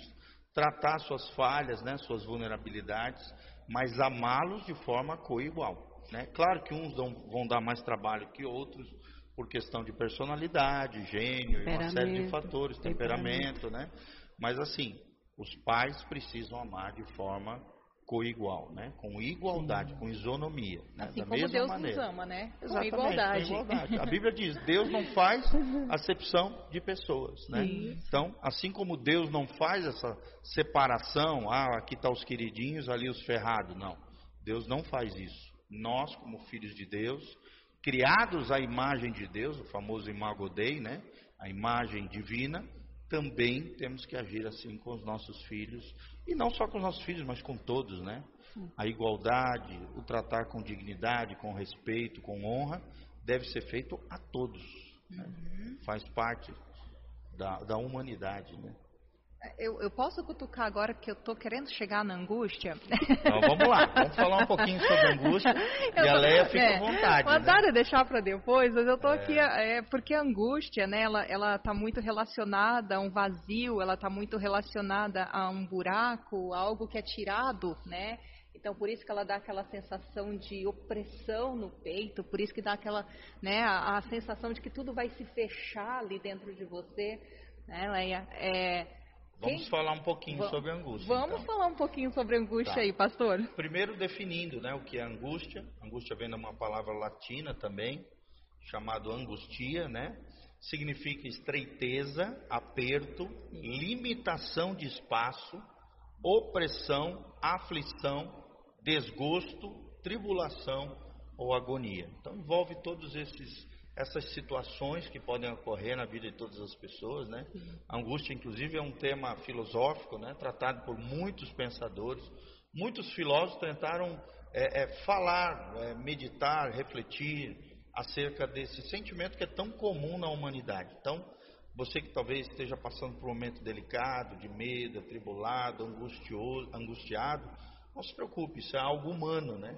tratar suas falhas, né? suas vulnerabilidades, mas amá-los de forma coigual. Né? Claro que uns vão dar mais trabalho que outros, por questão de personalidade, gênio, uma série de Temperamento, fatores, temperamento, né? Mas assim, os pais precisam amar de forma coigual, né? Com igualdade, com isonomia, né? Assim da como mesma Deus maneira. nos ama, né? Exatamente, igualdade. com igualdade. A Bíblia diz: (laughs) Deus não faz acepção de pessoas, né? Então, assim como Deus não faz essa separação, ah, aqui está os queridinhos, ali os ferrados, não. Deus não faz isso. Nós, como filhos de Deus, criados à imagem de Deus, o famoso imago Dei, né? A imagem divina, também temos que agir assim com os nossos filhos e não só com os nossos filhos, mas com todos, né? A igualdade, o tratar com dignidade, com respeito, com honra, deve ser feito a todos. né? Faz parte da, da humanidade, né? Eu, eu posso cutucar agora que eu tô querendo chegar na angústia? Então vamos lá, vamos falar um pouquinho sobre angústia (laughs) Eu e a Leia fica é, à vontade. O né? é deixar para depois, mas eu tô aqui é, porque a angústia, né, ela, ela tá muito relacionada a um vazio, ela tá muito relacionada a um buraco, a algo que é tirado, né? Então por isso que ela dá aquela sensação de opressão no peito, por isso que dá aquela, né, a, a sensação de que tudo vai se fechar ali dentro de você, né, Leia? É, Vamos quem- falar um pouquinho Va- sobre angústia. Vamos então. falar um pouquinho sobre angústia Tá. aí, pastor. Primeiro definindo né, o que é angústia. Angústia vem de uma palavra latina também, chamado angustia, né? Significa estreiteza, aperto, limitação de espaço, opressão, aflição, desgosto, tribulação ou agonia. Então envolve todos esses essas situações que podem ocorrer na vida de todas as pessoas, né? A angústia, inclusive, é um tema filosófico, né? Tratado por muitos pensadores. Muitos filósofos tentaram é, é, falar, é, meditar, refletir acerca desse sentimento que é tão comum na humanidade. Então, você que talvez esteja passando por um momento delicado, de medo, atribulado, angustioso, angustiado, não se preocupe, isso é algo humano, né?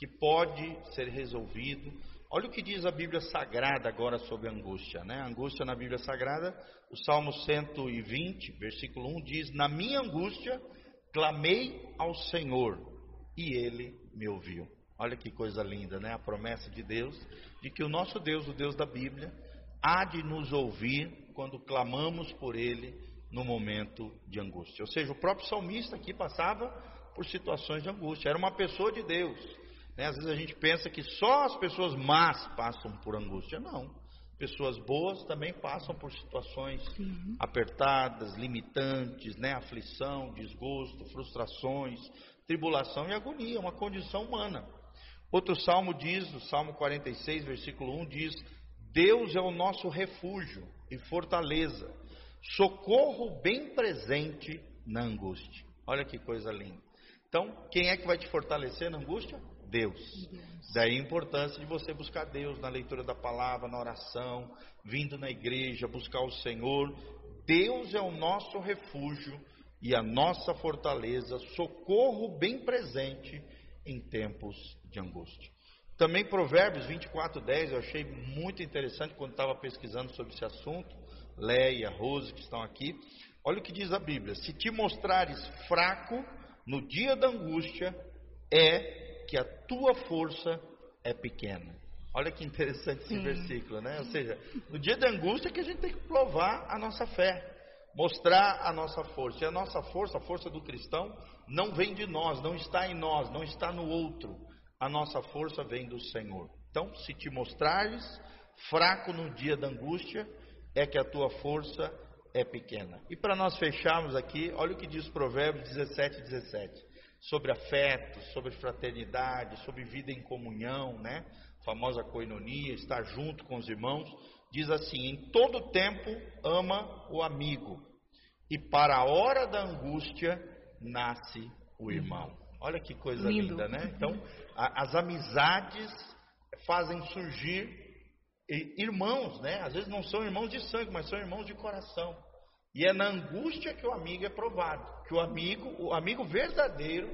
Que pode ser resolvido. Olha o que diz a Bíblia Sagrada agora sobre angústia, né? Angústia na Bíblia Sagrada, o Salmo 120, versículo 1 diz: Na minha angústia clamei ao Senhor e ele me ouviu. Olha que coisa linda, né? A promessa de Deus de que o nosso Deus, o Deus da Bíblia, há de nos ouvir quando clamamos por ele no momento de angústia. Ou seja, o próprio salmista aqui passava por situações de angústia. Era uma pessoa de Deus. Né? Às vezes a gente pensa que só as pessoas más passam por angústia. Não. Pessoas boas também passam por situações apertadas, limitantes, né? aflição, desgosto, frustrações, tribulação e agonia, uma condição humana. Outro salmo diz, o Salmo 46, versículo 1 diz: Deus é o nosso refúgio e fortaleza, socorro bem presente na angústia. Olha que coisa linda. Então, quem é que vai te fortalecer na angústia? Deus. Daí a importância de você buscar Deus na leitura da palavra, na oração, vindo na igreja, buscar o Senhor. Deus é o nosso refúgio e a nossa fortaleza, socorro bem presente em tempos de angústia. Também Provérbios 24, 10, eu achei muito interessante quando estava pesquisando sobre esse assunto. Leia, Rose, que estão aqui. Olha o que diz a Bíblia: Se te mostrares fraco no dia da angústia, é que a tua força é pequena. Olha que interessante esse versículo, né? Ou seja, no dia da angústia é que a gente tem que provar a nossa fé, mostrar a nossa força. E a nossa força, a força do cristão, não vem de nós, não está em nós, não está no outro. A nossa força vem do Senhor. Então, se te mostrares fraco no dia da angústia, é que a tua força é pequena. E para nós fecharmos aqui, olha o que diz Provérbios 17, 17. Sobre afeto, sobre fraternidade, sobre vida em comunhão, né? A famosa coinonia, estar junto com os irmãos. Diz assim: em todo tempo ama o amigo, e para a hora da angústia nasce o irmão. Olha que coisa Lindo. linda, né? Então, a, as amizades fazem surgir irmãos, né? Às vezes não são irmãos de sangue, mas são irmãos de coração. E é na angústia que o amigo é provado, que o amigo, o amigo verdadeiro,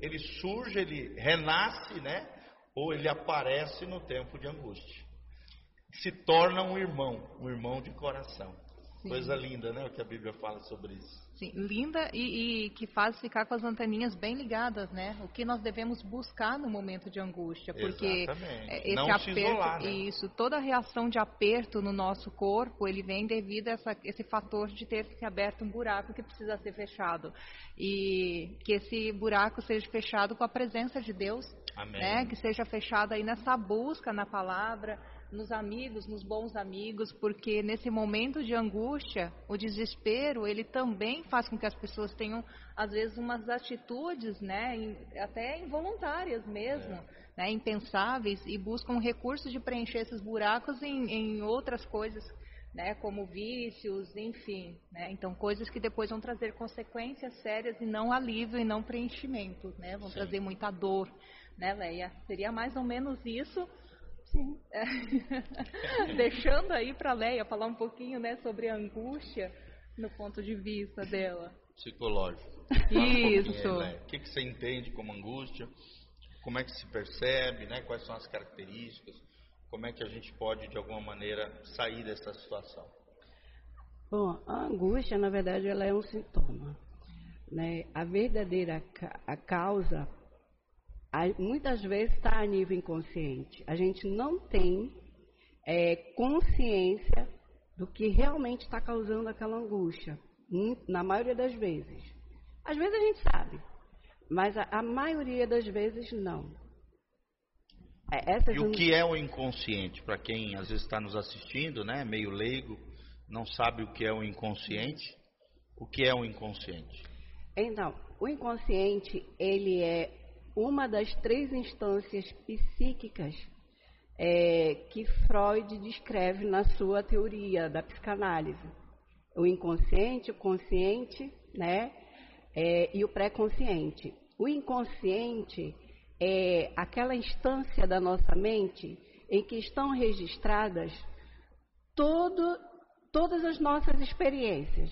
ele surge, ele renasce, né? Ou ele aparece no tempo de angústia. Se torna um irmão, um irmão de coração. Sim. Coisa linda, né? O que a Bíblia fala sobre isso. Sim, linda e, e, que faz ficar com as anteninhas bem ligadas, né? O que nós devemos buscar no momento de angústia, porque Exatamente. É, esse Não aperto, isolar, né? isso, toda reação de aperto no nosso corpo, ele vem devido a essa, esse fator de ter se aberto um buraco que precisa ser fechado e que esse buraco seja fechado com a presença de Deus, Amém. né? Que seja fechado aí nessa busca na palavra nos amigos, nos bons amigos, porque nesse momento de angústia, o desespero, ele também faz com que as pessoas tenham, às vezes, umas atitudes, né, até involuntárias mesmo, é. né, impensáveis, e buscam recursos de preencher esses buracos em, em outras coisas, né, como vícios, enfim, né, então coisas que depois vão trazer consequências sérias e não alívio e não preenchimento, né, vão Sim. trazer muita dor, né, Leia? Seria mais ou menos isso Sim. É. (laughs) Deixando aí para a Leia falar um pouquinho né, sobre a angústia no ponto de vista dela. Psicológico. (laughs) Isso. Um aí, o que, que você entende como angústia? Como é que se percebe? Né? Quais são as características? Como é que a gente pode, de alguma maneira, sair dessa situação? Bom, a angústia, na verdade, ela é um sintoma. Né? A verdadeira ca a causa muitas vezes está a nível inconsciente. A gente não tem é, consciência do que realmente está causando aquela angústia, na maioria das vezes. Às vezes a gente sabe, mas a, a maioria das vezes não. É, e o que é o inconsciente? Para quem às vezes está nos assistindo, né, meio leigo, não sabe o que é o inconsciente, o que é o inconsciente? Então, o inconsciente, ele é uma das três instâncias psíquicas é, que Freud descreve na sua teoria da psicanálise. O inconsciente, o consciente, né, é, e o pré-consciente. O inconsciente é aquela instância da nossa mente em que estão registradas todo, todas as nossas experiências,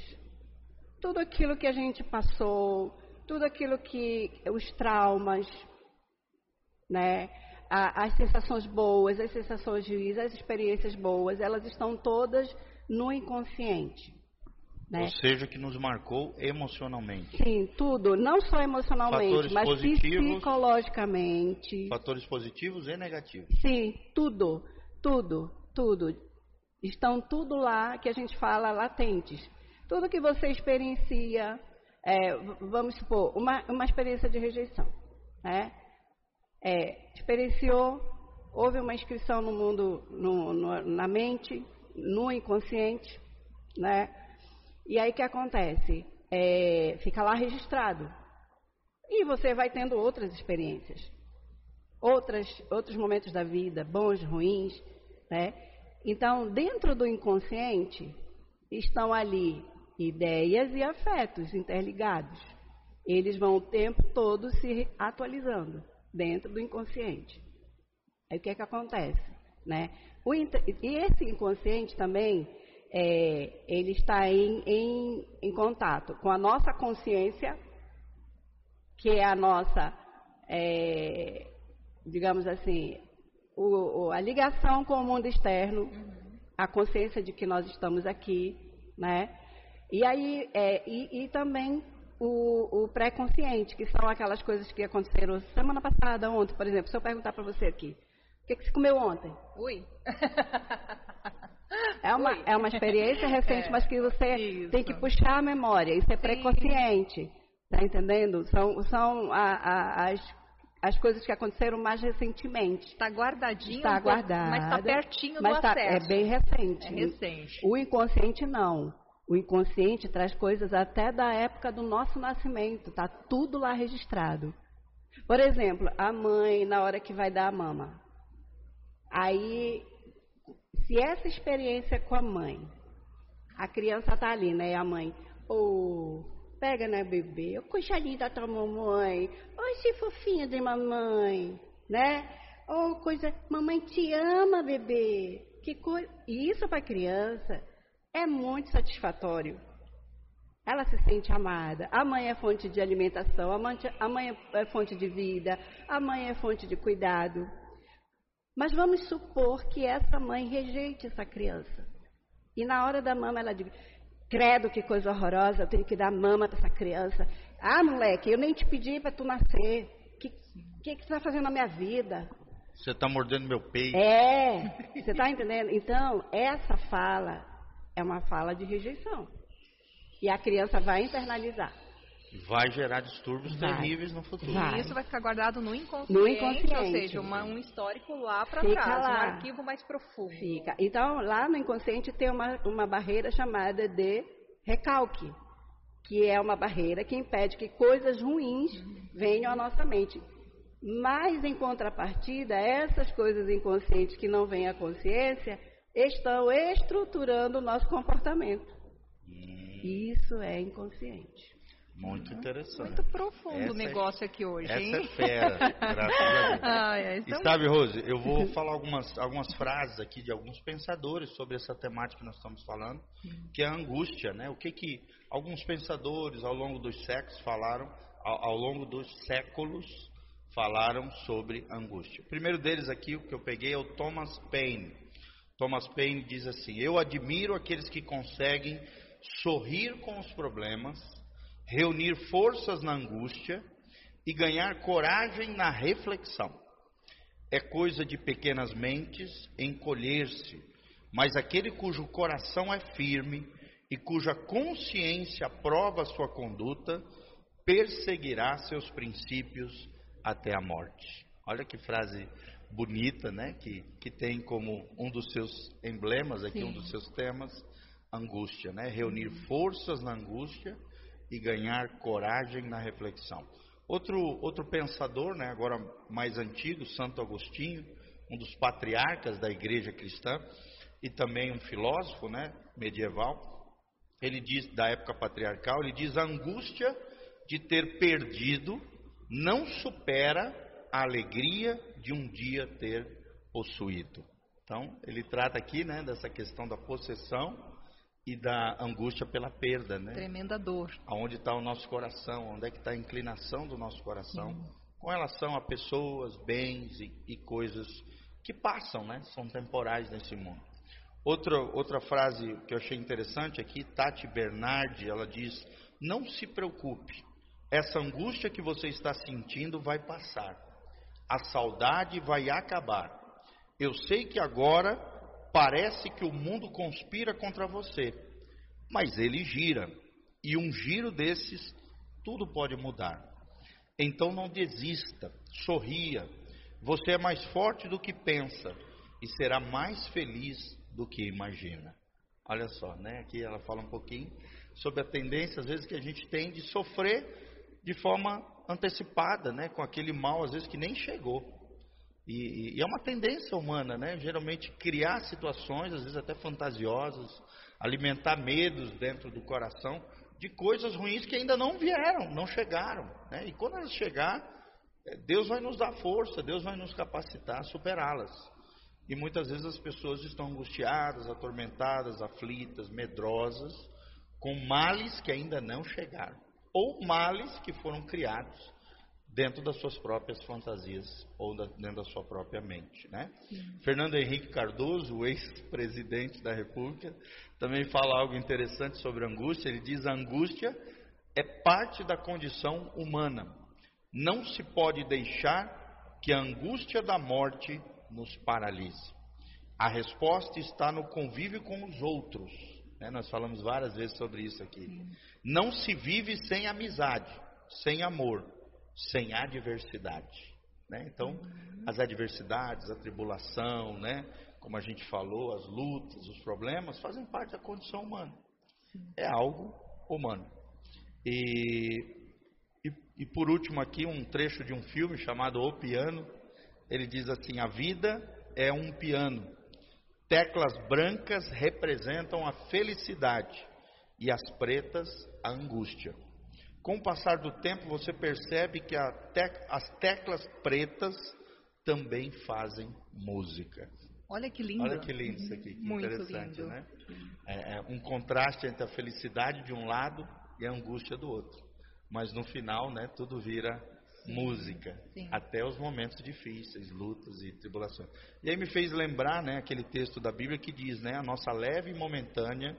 tudo aquilo que a gente passou, tudo aquilo que os traumas, né, as sensações boas, as sensações ruins, as experiências boas, elas estão todas no inconsciente. Né? Ou seja, que nos marcou emocionalmente. Sim, tudo, não só emocionalmente, fatores mas psicologicamente. Fatores positivos e negativos. Sim, tudo, tudo, tudo. Estão tudo lá que a gente fala latentes. Tudo que você experiencia, é, vamos supor, uma, uma experiência de rejeição. Né? É, experienciou, houve uma inscrição no mundo, no, no, na mente, no inconsciente, né? E aí o que acontece? É, fica lá registrado. E você vai tendo outras experiências, outras, outros momentos da vida, bons, ruins, né? Então, dentro do inconsciente estão ali ideias e afetos interligados. Eles vão o tempo todo se atualizando dentro do inconsciente. Aí o que é que acontece? Né? O, e esse inconsciente também, é, ele está em, em, em, contato com a nossa consciência, que é a nossa, é, digamos assim, o, a ligação com o mundo externo, a consciência de que nós estamos aqui, né? E aí, é, e, e, também o, o pré-consciente, que são aquelas coisas que aconteceram semana passada, ontem, por exemplo. Se eu perguntar para você aqui, o que, que você comeu ontem? Ui. (laughs) É uma, Ui. é uma experiência recente, é, mas que você isso. tem que puxar a memória. Isso é pré-consciente. Tá entendendo? São, são a, a, as, as coisas que aconteceram mais recentemente. Está guardadinho, Está guardada. mas está pertinho mas do tá- acesso. é bem recente. É recente. O inconsciente não. O inconsciente traz coisas até da época do nosso nascimento. Está tudo lá registrado. Por exemplo, a mãe, na hora que vai dar a mama. Aí, se essa experiência com a mãe, a criança está ali, né? E a mãe, ô, pega né, bebê, ô, coxadinho da tua mamãe, ô, esse fofinho de mamãe, né? Ô, coisa, mamãe te ama, bebê. Que coisa. E isso para criança é muito satisfatório. Ela se sente amada. A mãe é fonte de alimentação, a mãe, a mãe é fonte de vida, a mãe é fonte de cuidado. Mas vamos supor que essa mãe rejeite essa criança. E na hora da mama ela diz: Credo, que coisa horrorosa, eu tenho que dar mama para essa criança. Ah, moleque, eu nem te pedi para tu nascer. O que, que, que tu vai fazer na minha vida? Você está mordendo meu peito. É, você está entendendo? Então, essa fala é uma fala de rejeição. E a criança vai internalizar. Vai gerar distúrbios Vai. terríveis no futuro. Vai. E isso vai ficar guardado no inconsciente, No inconsciente. ou seja, uma- um histórico lá para trás, um lá. arquivo mais profundo. Fica. Então, lá no inconsciente tem uma, uma barreira chamada de recalque, que é uma barreira que impede que coisas ruins venham à nossa mente. Mas, em contrapartida, essas coisas inconscientes que não vêm à consciência estão estruturando o nosso comportamento. Isso é inconsciente. Muito interessante. Muito profundo Essa o é- negócio aqui hoje, Essa hein? é fera, graças a Deus. (laughs) Ai, E então- sabe, Rose, eu vou falar algumas, algumas frases aqui de alguns pensadores sobre essa temática que nós estamos falando, que é a angústia, né? O que que alguns pensadores ao longo dos séculos falaram, ao, ao longo dos séculos falaram sobre angústia. O primeiro deles aqui, o que eu peguei é o Thomas Paine. Thomas Paine diz assim: Eu admiro aqueles que conseguem sorrir com os problemas, reunir forças na angústia e ganhar coragem na reflexão. É coisa de pequenas mentes encolher-se, mas aquele cujo coração é firme e cuja consciência aprova sua conduta, perseguirá seus princípios até a morte. Olha que frase bonita, né? Que, que tem como um dos seus emblemas aqui, Sim. um dos seus temas, angústia, né? Reunir forças na angústia e ganhar coragem na reflexão. Outro, outro pensador, né, agora mais antigo, Santo Agostinho, um dos patriarcas da igreja cristã e também um filósofo né, medieval, ele diz, da época patriarcal, ele diz: a angústia de ter perdido não supera a alegria de um dia ter possuído. Então, ele trata aqui né, dessa questão da possessão e da angústia pela perda, né? Tremenda dor. aonde está o nosso coração, onde é que está a inclinação do nosso coração com relação a pessoas, bens e, e coisas que passam, né? São temporais nesse mundo. Outra, outra frase que eu achei interessante aqui, Tati Bernardi, ela diz: Não se preocupe, essa angústia que você está sentindo vai passar, a saudade vai acabar. Eu sei que agora parece que o mundo conspira contra você, mas ele gira, e um giro desses, tudo pode mudar. Então não desista, sorria. Você é mais forte do que pensa e será mais feliz do que imagina. Olha só, né? Aqui ela fala um pouquinho sobre a tendência, às vezes, que a gente tem de sofrer de forma antecipada, né? Com aquele mal, às vezes, que nem chegou. E, e é uma tendência humana, né? Geralmente criar situações, às vezes até fantasiosas, alimentar medos dentro do coração de coisas ruins que ainda não vieram, não chegaram. Né? E quando elas chegar, eh, Deus vai nos dar força, Deus vai nos capacitar a superá-las. E muitas vezes as pessoas estão angustiadas, atormentadas, aflitas, medrosas, com males que ainda não chegaram, ou males que foram criados dentro das suas próprias fantasias ou da, dentro da sua própria mente, né? Fernando Henrique Cardoso, o ex-presidente da República, também fala algo interessante sobre angústia. Ele diz: a angústia é parte da condição humana. Não se pode deixar que a angústia da morte nos paralise. A resposta está no convívio com os outros. Né? Nós falamos várias vezes sobre isso aqui. Não se vive sem amizade, sem amor, sem adversidade. Né? Então, uhum. as adversidades, a tribulação, né? como a gente falou, as lutas, os problemas, fazem parte da condição humana. É algo humano. E, e, e por último aqui, um trecho de um filme chamado O Piano. Ele diz assim: A vida é um piano. Teclas brancas representam a felicidade e as pretas a angústia. Com o passar do tempo, você percebe que tec as teclas pretas também fazem música. Olha que lindo. Olha que lindo isso aqui, que Muito interessante, lindo. né? É, é um contraste entre a felicidade de um lado e a angústia do outro. Mas no final, né, tudo vira Sim. música, Sim. até os momentos difíceis, lutas e tribulações. E aí me fez lembrar, né, aquele texto da Bíblia que diz, né, a nossa leve e momentânea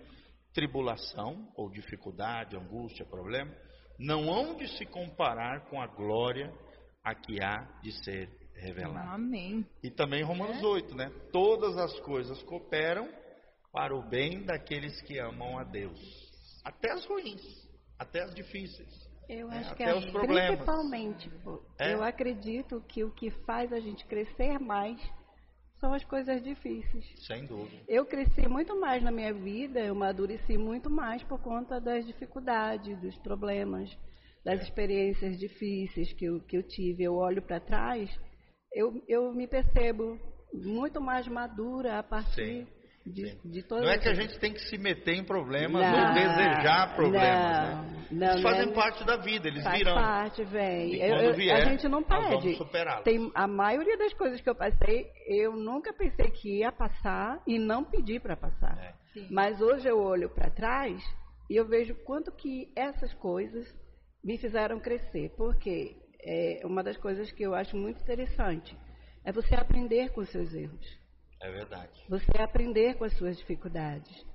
tribulação ou dificuldade, angústia, problema, não hão de se comparar com a glória a que há de ser revelada. Amém. E também Romanos é. 8, né? Todas as coisas cooperam para o bem daqueles que amam a Deus. Até as ruins, até as difíceis. Eu é, acho é, que é, os problemas. principalmente, é? eu acredito que o que faz a gente crescer mais são as coisas difíceis. Sem dúvida. Eu cresci muito mais na minha vida, eu amadureci muito mais por conta das dificuldades, dos problemas, das é. experiências difíceis que eu, que eu tive. Eu olho para trás, eu, eu me percebo muito mais madura a partir Sim. De, de não é que a gente tem que se meter em problemas não, ou desejar problemas, não, né? Não, eles fazem é, parte da vida, eles faz virão. parte, vem. Eu, eu, vier, a gente não pede. Tem a maioria das coisas que eu passei, eu nunca pensei que ia passar e não pedi para passar. É. Mas hoje eu olho para trás e eu vejo quanto que essas coisas me fizeram crescer. Porque é uma das coisas que eu acho muito interessante é você aprender com os seus erros. É verdade. Você aprender com as suas dificuldades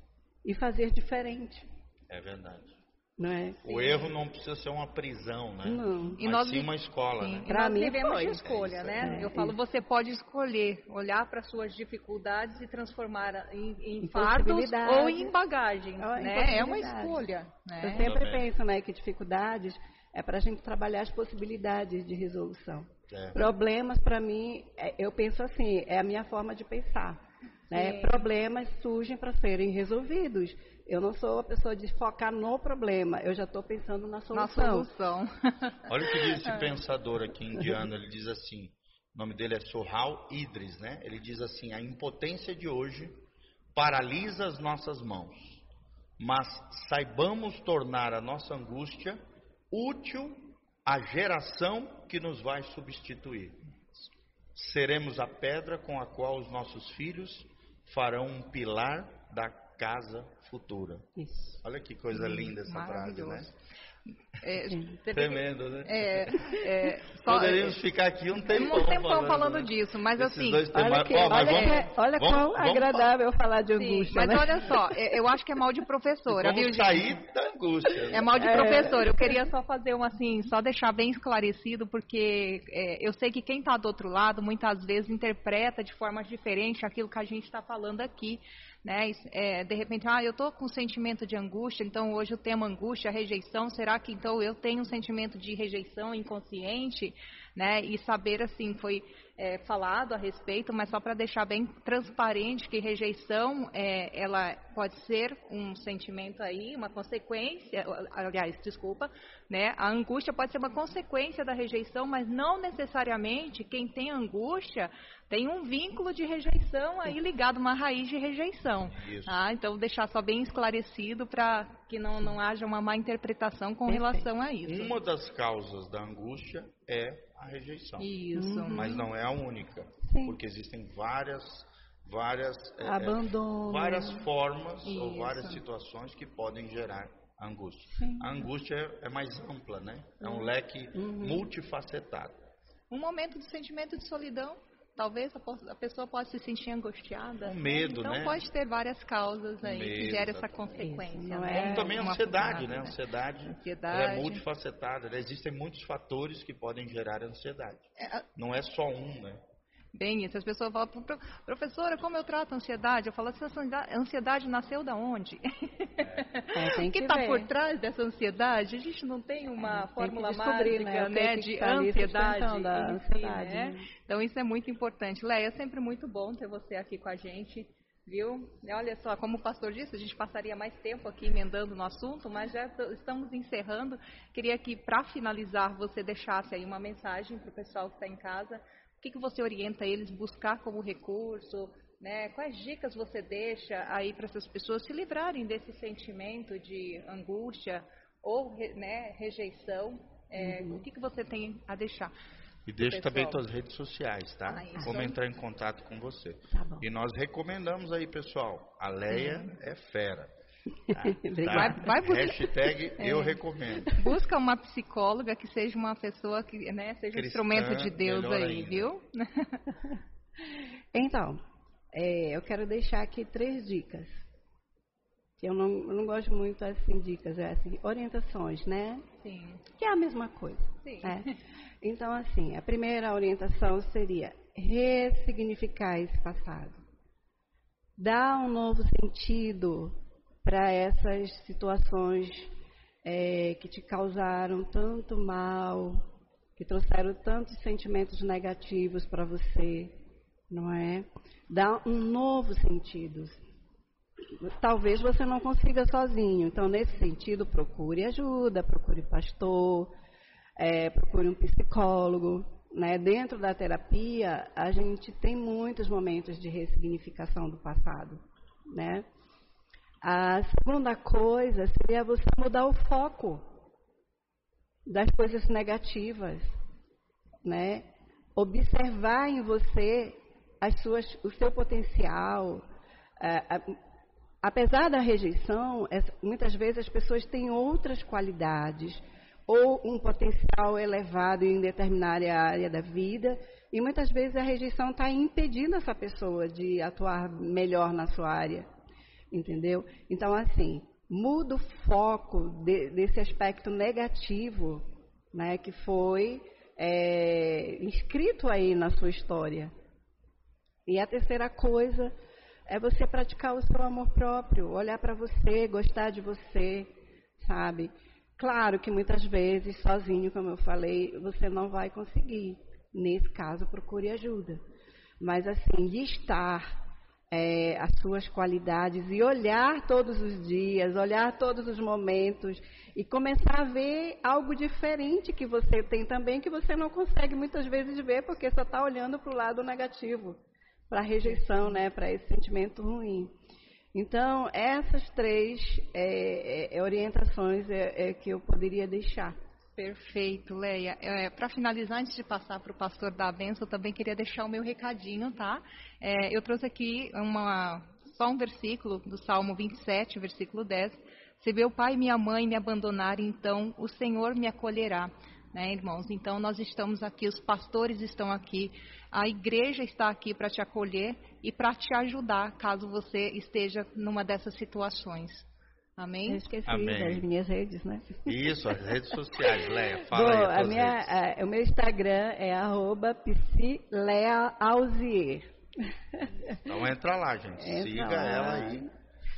e fazer diferente. É verdade. Não é? O sim. erro não precisa ser uma prisão, né? Não. E nós sim uma escola, sim. né? E nós vivemos de escolha, é né? É. Eu falo, você pode escolher olhar para suas dificuldades e transformar em, em, fardos ou em bagagem, ou né? É uma escolha. Né? Eu sempre Também. penso, né, que dificuldades é para a gente trabalhar as possibilidades de resolução. É. Problemas, para mim, é, eu penso assim, é a minha forma de pensar. Né? Problemas surgem para serem resolvidos. Eu não sou a pessoa de focar no problema, eu já estou pensando na solução. Na solução. (laughs) Olha o que diz esse é. pensador aqui indiano, ele diz assim, o nome dele é Sohal Idris, né? Ele diz assim, a impotência de hoje paralisa as nossas mãos, mas saibamos tornar a nossa angústia útil a geração que nos vai substituir. Seremos a pedra com a qual os nossos filhos farão um pilar da casa futura. Isso. Olha que coisa linda essa frase, né? É, Tremendo, né? É, é, só, Poderíamos ficar aqui um tempão, um tempão falando, falando né? disso, mas assim. Olha, que, oh, olha, vamos, que, olha vamos, quão vamos, agradável falar de angústia. Sim, mas né? olha só, é, eu acho que é mal de professora, vamos viu, sair da angústia. Né? É mal de professor. Eu queria só fazer uma assim, só deixar bem esclarecido, porque é, eu sei que quem está do outro lado muitas vezes interpreta de forma diferente aquilo que a gente está falando aqui. Né? É, de repente, ah, eu estou com um sentimento de angústia, então hoje o tema angústia, rejeição, será que então eu tenho um sentimento de rejeição inconsciente? Né? E saber, assim, foi é, falado a respeito, mas só para deixar bem transparente que rejeição, é, ela pode ser um sentimento aí, uma consequência, aliás, desculpa, né? A angústia pode ser uma consequência da rejeição, mas não necessariamente quem tem angústia tem um vínculo de rejeição aí ligado, uma raiz de rejeição. Tá? Então, deixar só bem esclarecido para que não, não haja uma má interpretação com relação a isso. Uma das causas da angústia é a rejeição. Isso. Uhum. Mas não é a única. Sim. Porque existem várias várias é, Abandono. várias formas isso. ou várias situações que podem gerar angústia. Sim. A angústia é, é, mais ampla, né? É um leque uhum. multifacetado. Um momento de sentimento de solidão talvez a pessoa possa se sentir angustiada. Um medo, então né? pode ter várias causas aí medo, que geram essa consequência. Não né? Como também a ansiedade, né? A ansiedade, ansiedade. é multifacetada. Existem muitos fatores que podem gerar ansiedade. É, não é só um, né? Bem isso. As pessoas falam, professora, como eu trato a ansiedade? Eu falo, essa ansiedade nasceu da onde? É, (laughs) o que está por trás dessa ansiedade? A gente não tem uma é, fórmula tem mágica né, né de ansiedade. Da ansiedade né? Né? Então isso é muito importante. Leia, é sempre muito bom ter você aqui com a gente. Viu? Olha só, como o pastor disse, a gente passaria mais tempo aqui emendando no assunto, mas já estamos encerrando. Queria que, para finalizar, você deixasse aí uma mensagem para o pessoal que está em casa. O que, que você orienta eles buscar como recurso? Né? Quais dicas você deixa aí para essas pessoas se livrarem desse sentimento de angústia ou né, rejeição? É, uhum. O que, que você tem a deixar? E deixa também suas redes sociais, tá? Ah, Vamos entrar em contato com você. Tá e nós recomendamos aí, pessoal. A Leia é fera. (laughs) Tá? Vai, vai buscar... Hashtag é. eu recomendo. Busca uma psicóloga que seja uma pessoa que né, seja Cristã, instrumento de Deus aí, ainda. viu? (laughs) então, é, eu quero deixar aqui três dicas. Eu não, eu não gosto muito assim dicas, é assim, orientações, né? Sim. Que é a mesma coisa. Sim. Né? Então, assim, a primeira orientação seria ressignificar esse passado. Dar um novo sentido para essas situações é, que te causaram tanto mal, que trouxeram tantos sentimentos negativos para você, não é? Dar um novo sentido. Talvez você não consiga sozinho, então nesse sentido procure ajuda, procure pastor, é, procure um psicólogo. Né? Dentro da terapia, a gente tem muitos momentos de ressignificação do passado. Né? A segunda coisa seria você mudar o foco das coisas negativas. Né? Observar em você as suas, o seu potencial. É, apesar da rejeição, muitas vezes as pessoas têm outras qualidades ou um potencial elevado em determinada área da vida. E muitas vezes a rejeição está impedindo essa pessoa de atuar melhor na sua área. Entendeu? Então, assim, muda o foco de, desse aspecto negativo né, que foi é, inscrito aí na sua história. E a terceira coisa é você praticar o seu amor próprio, olhar para você, gostar de você, sabe? Claro que muitas vezes, sozinho, como eu falei, você não vai conseguir. Nesse caso, procure ajuda. Mas, assim, listar é, as suas qualidades e olhar todos os dias, olhar todos os momentos e começar a ver algo diferente que você tem também, que você não consegue muitas vezes ver, porque só está olhando para o lado negativo, para a rejeição, né, para esse sentimento ruim. Então, essas três é, é, é orientações é, é, que eu poderia deixar. Perfeito, Leia. É, Para finalizar, antes de passar para o pastor da benção, eu também queria deixar o meu recadinho, tá? É, eu trouxe aqui uma, só um versículo do Salmo 27, versículo 10. Se meu pai e minha mãe me abandonarem, então o Senhor me acolherá. Né, irmãos? Então, nós estamos aqui, os pastores estão aqui, a igreja está aqui para te acolher e para te ajudar, caso você esteja numa dessas situações. Amém? Eu esqueci Amém. das minhas redes, né? Isso, as redes sociais, Leia, (laughs) fala Bom, aí a minha, a, o meu Instagram é arroba psileaalzier. Então entra lá, gente. Entra Siga lá, ela aí.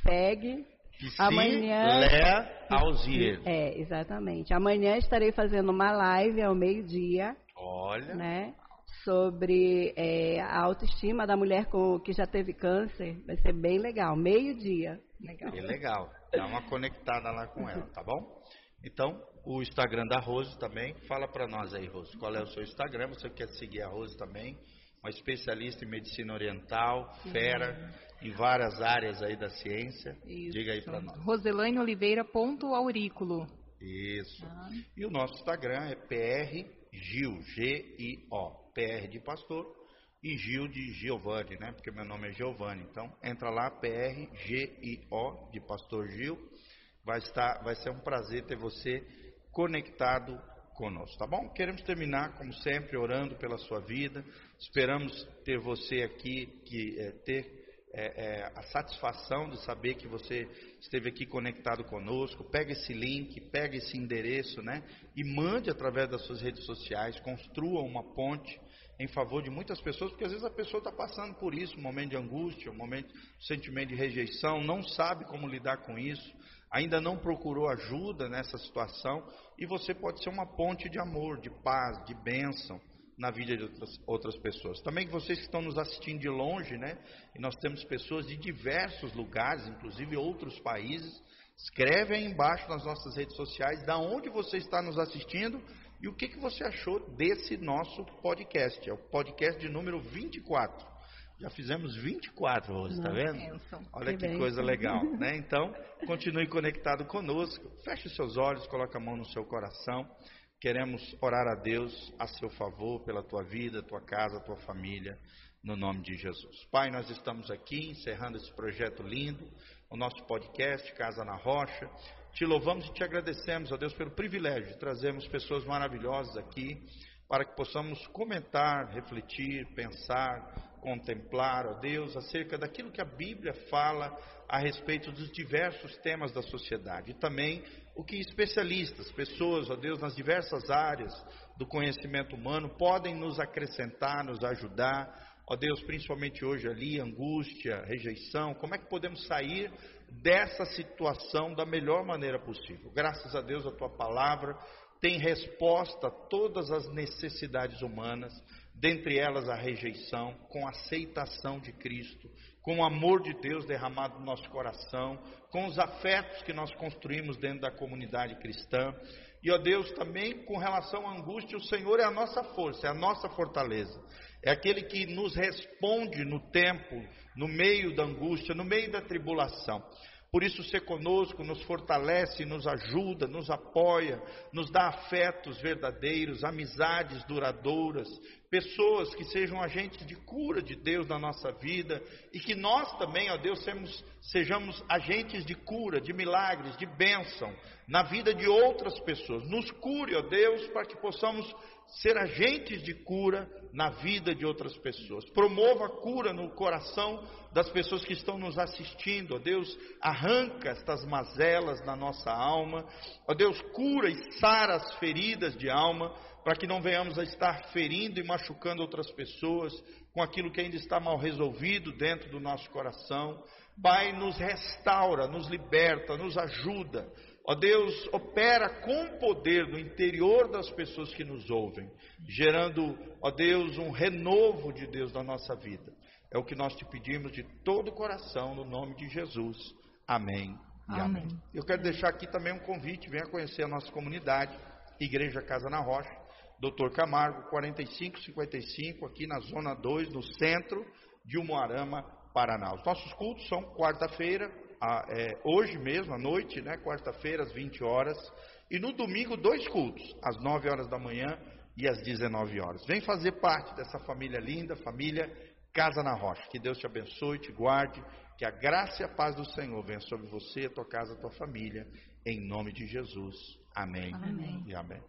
Segue. Psi Amanhã. Lea Alzier. É, exatamente. Amanhã estarei fazendo uma live ao meio-dia. Olha. Né? Sobre é, a autoestima da mulher com, que já teve câncer. Vai ser bem legal. Meio-dia. Legal. Bem legal. Dá uma conectada lá com ela, tá bom? Então, o Instagram da Rose também. Fala para nós aí, Rose. Qual é o seu Instagram? Você quer seguir a Rose também? Uma especialista em medicina oriental, fera. Uhum em várias áreas aí da ciência. Isso. Diga aí para nós. Roselaine Oliveira ponto aurículo. Isso. Ah. E o nosso Instagram é PR Gil, G-I-O, PR de pastor e Gil de Giovanni, né? Porque meu nome é Giovanni. Então, entra lá, PR G-I-O de pastor Gil. Vai estar, vai ser um prazer ter você conectado conosco, tá bom? Queremos terminar, como sempre, orando pela sua vida. Esperamos ter você aqui, que é, ter é, é, a satisfação de saber que você esteve aqui conectado conosco. Pega esse link, pega esse endereço, né? E mande através das suas redes sociais, construa uma ponte em favor de muitas pessoas, porque às vezes a pessoa está passando por isso, um momento de angústia, um momento de sentimento de rejeição, não sabe como lidar com isso, ainda não procurou ajuda nessa situação, e você pode ser uma ponte de amor, de paz, de bênção na vida de outras, outras pessoas. Também vocês que estão nos assistindo de longe, né? E nós temos pessoas de diversos lugares, inclusive outros países. Escreve aí embaixo nas nossas redes sociais da onde você está nos assistindo e o que, que você achou desse nosso podcast. É o podcast de número 24. Já fizemos 24 hoje, está vendo? Olha que, que coisa legal, (laughs) né? Então, continue conectado conosco. Feche seus olhos, coloque a mão no seu coração. Queremos orar a Deus a seu favor, pela tua vida, tua casa, tua família, no nome de Jesus. Pai, nós estamos aqui encerrando esse projeto lindo, o nosso podcast Casa na Rocha. Te louvamos e te agradecemos, ó Deus, pelo privilégio de trazermos pessoas maravilhosas aqui, para que possamos comentar, refletir, pensar, contemplar, ó Deus, acerca daquilo que a Bíblia fala a respeito dos diversos temas da sociedade. E também o que especialistas, pessoas, ó Deus, nas diversas áreas do conhecimento humano podem nos acrescentar, nos ajudar. Ó Deus, principalmente hoje ali, angústia, rejeição, como é que podemos sair dessa situação da melhor maneira possível? Graças a Deus, a tua palavra tem resposta a todas as necessidades humanas, dentre elas a rejeição, com a aceitação de Cristo, com o amor de Deus derramado no nosso coração, com os afetos que nós construímos dentro da comunidade cristã. E, ó Deus, também com relação à angústia, o Senhor é a nossa força, é a nossa fortaleza. É aquele que nos responde no tempo, no meio da angústia, no meio da tribulação. Por isso, ser conosco nos fortalece, nos ajuda, nos apoia, nos dá afetos verdadeiros, amizades duradouras, pessoas que sejam agentes de cura de Deus na nossa vida e que nós também, ó Deus, sejamos, sejamos agentes de cura, de milagres, de bênção na vida de outras pessoas. Nos cure, ó Deus, para que possamos ser agentes de cura na vida de outras pessoas. Promova a cura no coração das pessoas que estão nos assistindo. Ó Deus, arranca estas mazelas na nossa alma. Ó Deus, cura e sara as feridas de alma, para que não venhamos a estar ferindo e machucando outras pessoas com aquilo que ainda está mal resolvido dentro do nosso coração. Pai, nos restaura, nos liberta, nos ajuda Ó Deus, opera com poder no interior das pessoas que nos ouvem, gerando, ó Deus, um renovo de Deus na nossa vida. É o que nós te pedimos de todo o coração, no nome de Jesus. Amém. E amém. amém. Eu quero deixar aqui também um convite, venha conhecer a nossa comunidade, Igreja Casa na Rocha, Doutor Camargo, 4555, aqui na Zona 2, no centro de Umuarama, Paraná. Os nossos cultos são quarta-feira, a, é, hoje mesmo, à noite, né, quarta-feira, às 20 horas. E no domingo, dois cultos, às 9 horas da manhã e às 19 horas. Vem fazer parte dessa família linda, família Casa na Rocha. Que Deus te abençoe, te guarde, que a graça e a paz do Senhor venha sobre você, a tua casa, a tua família, em nome de Jesus. Amém. amém. E amém.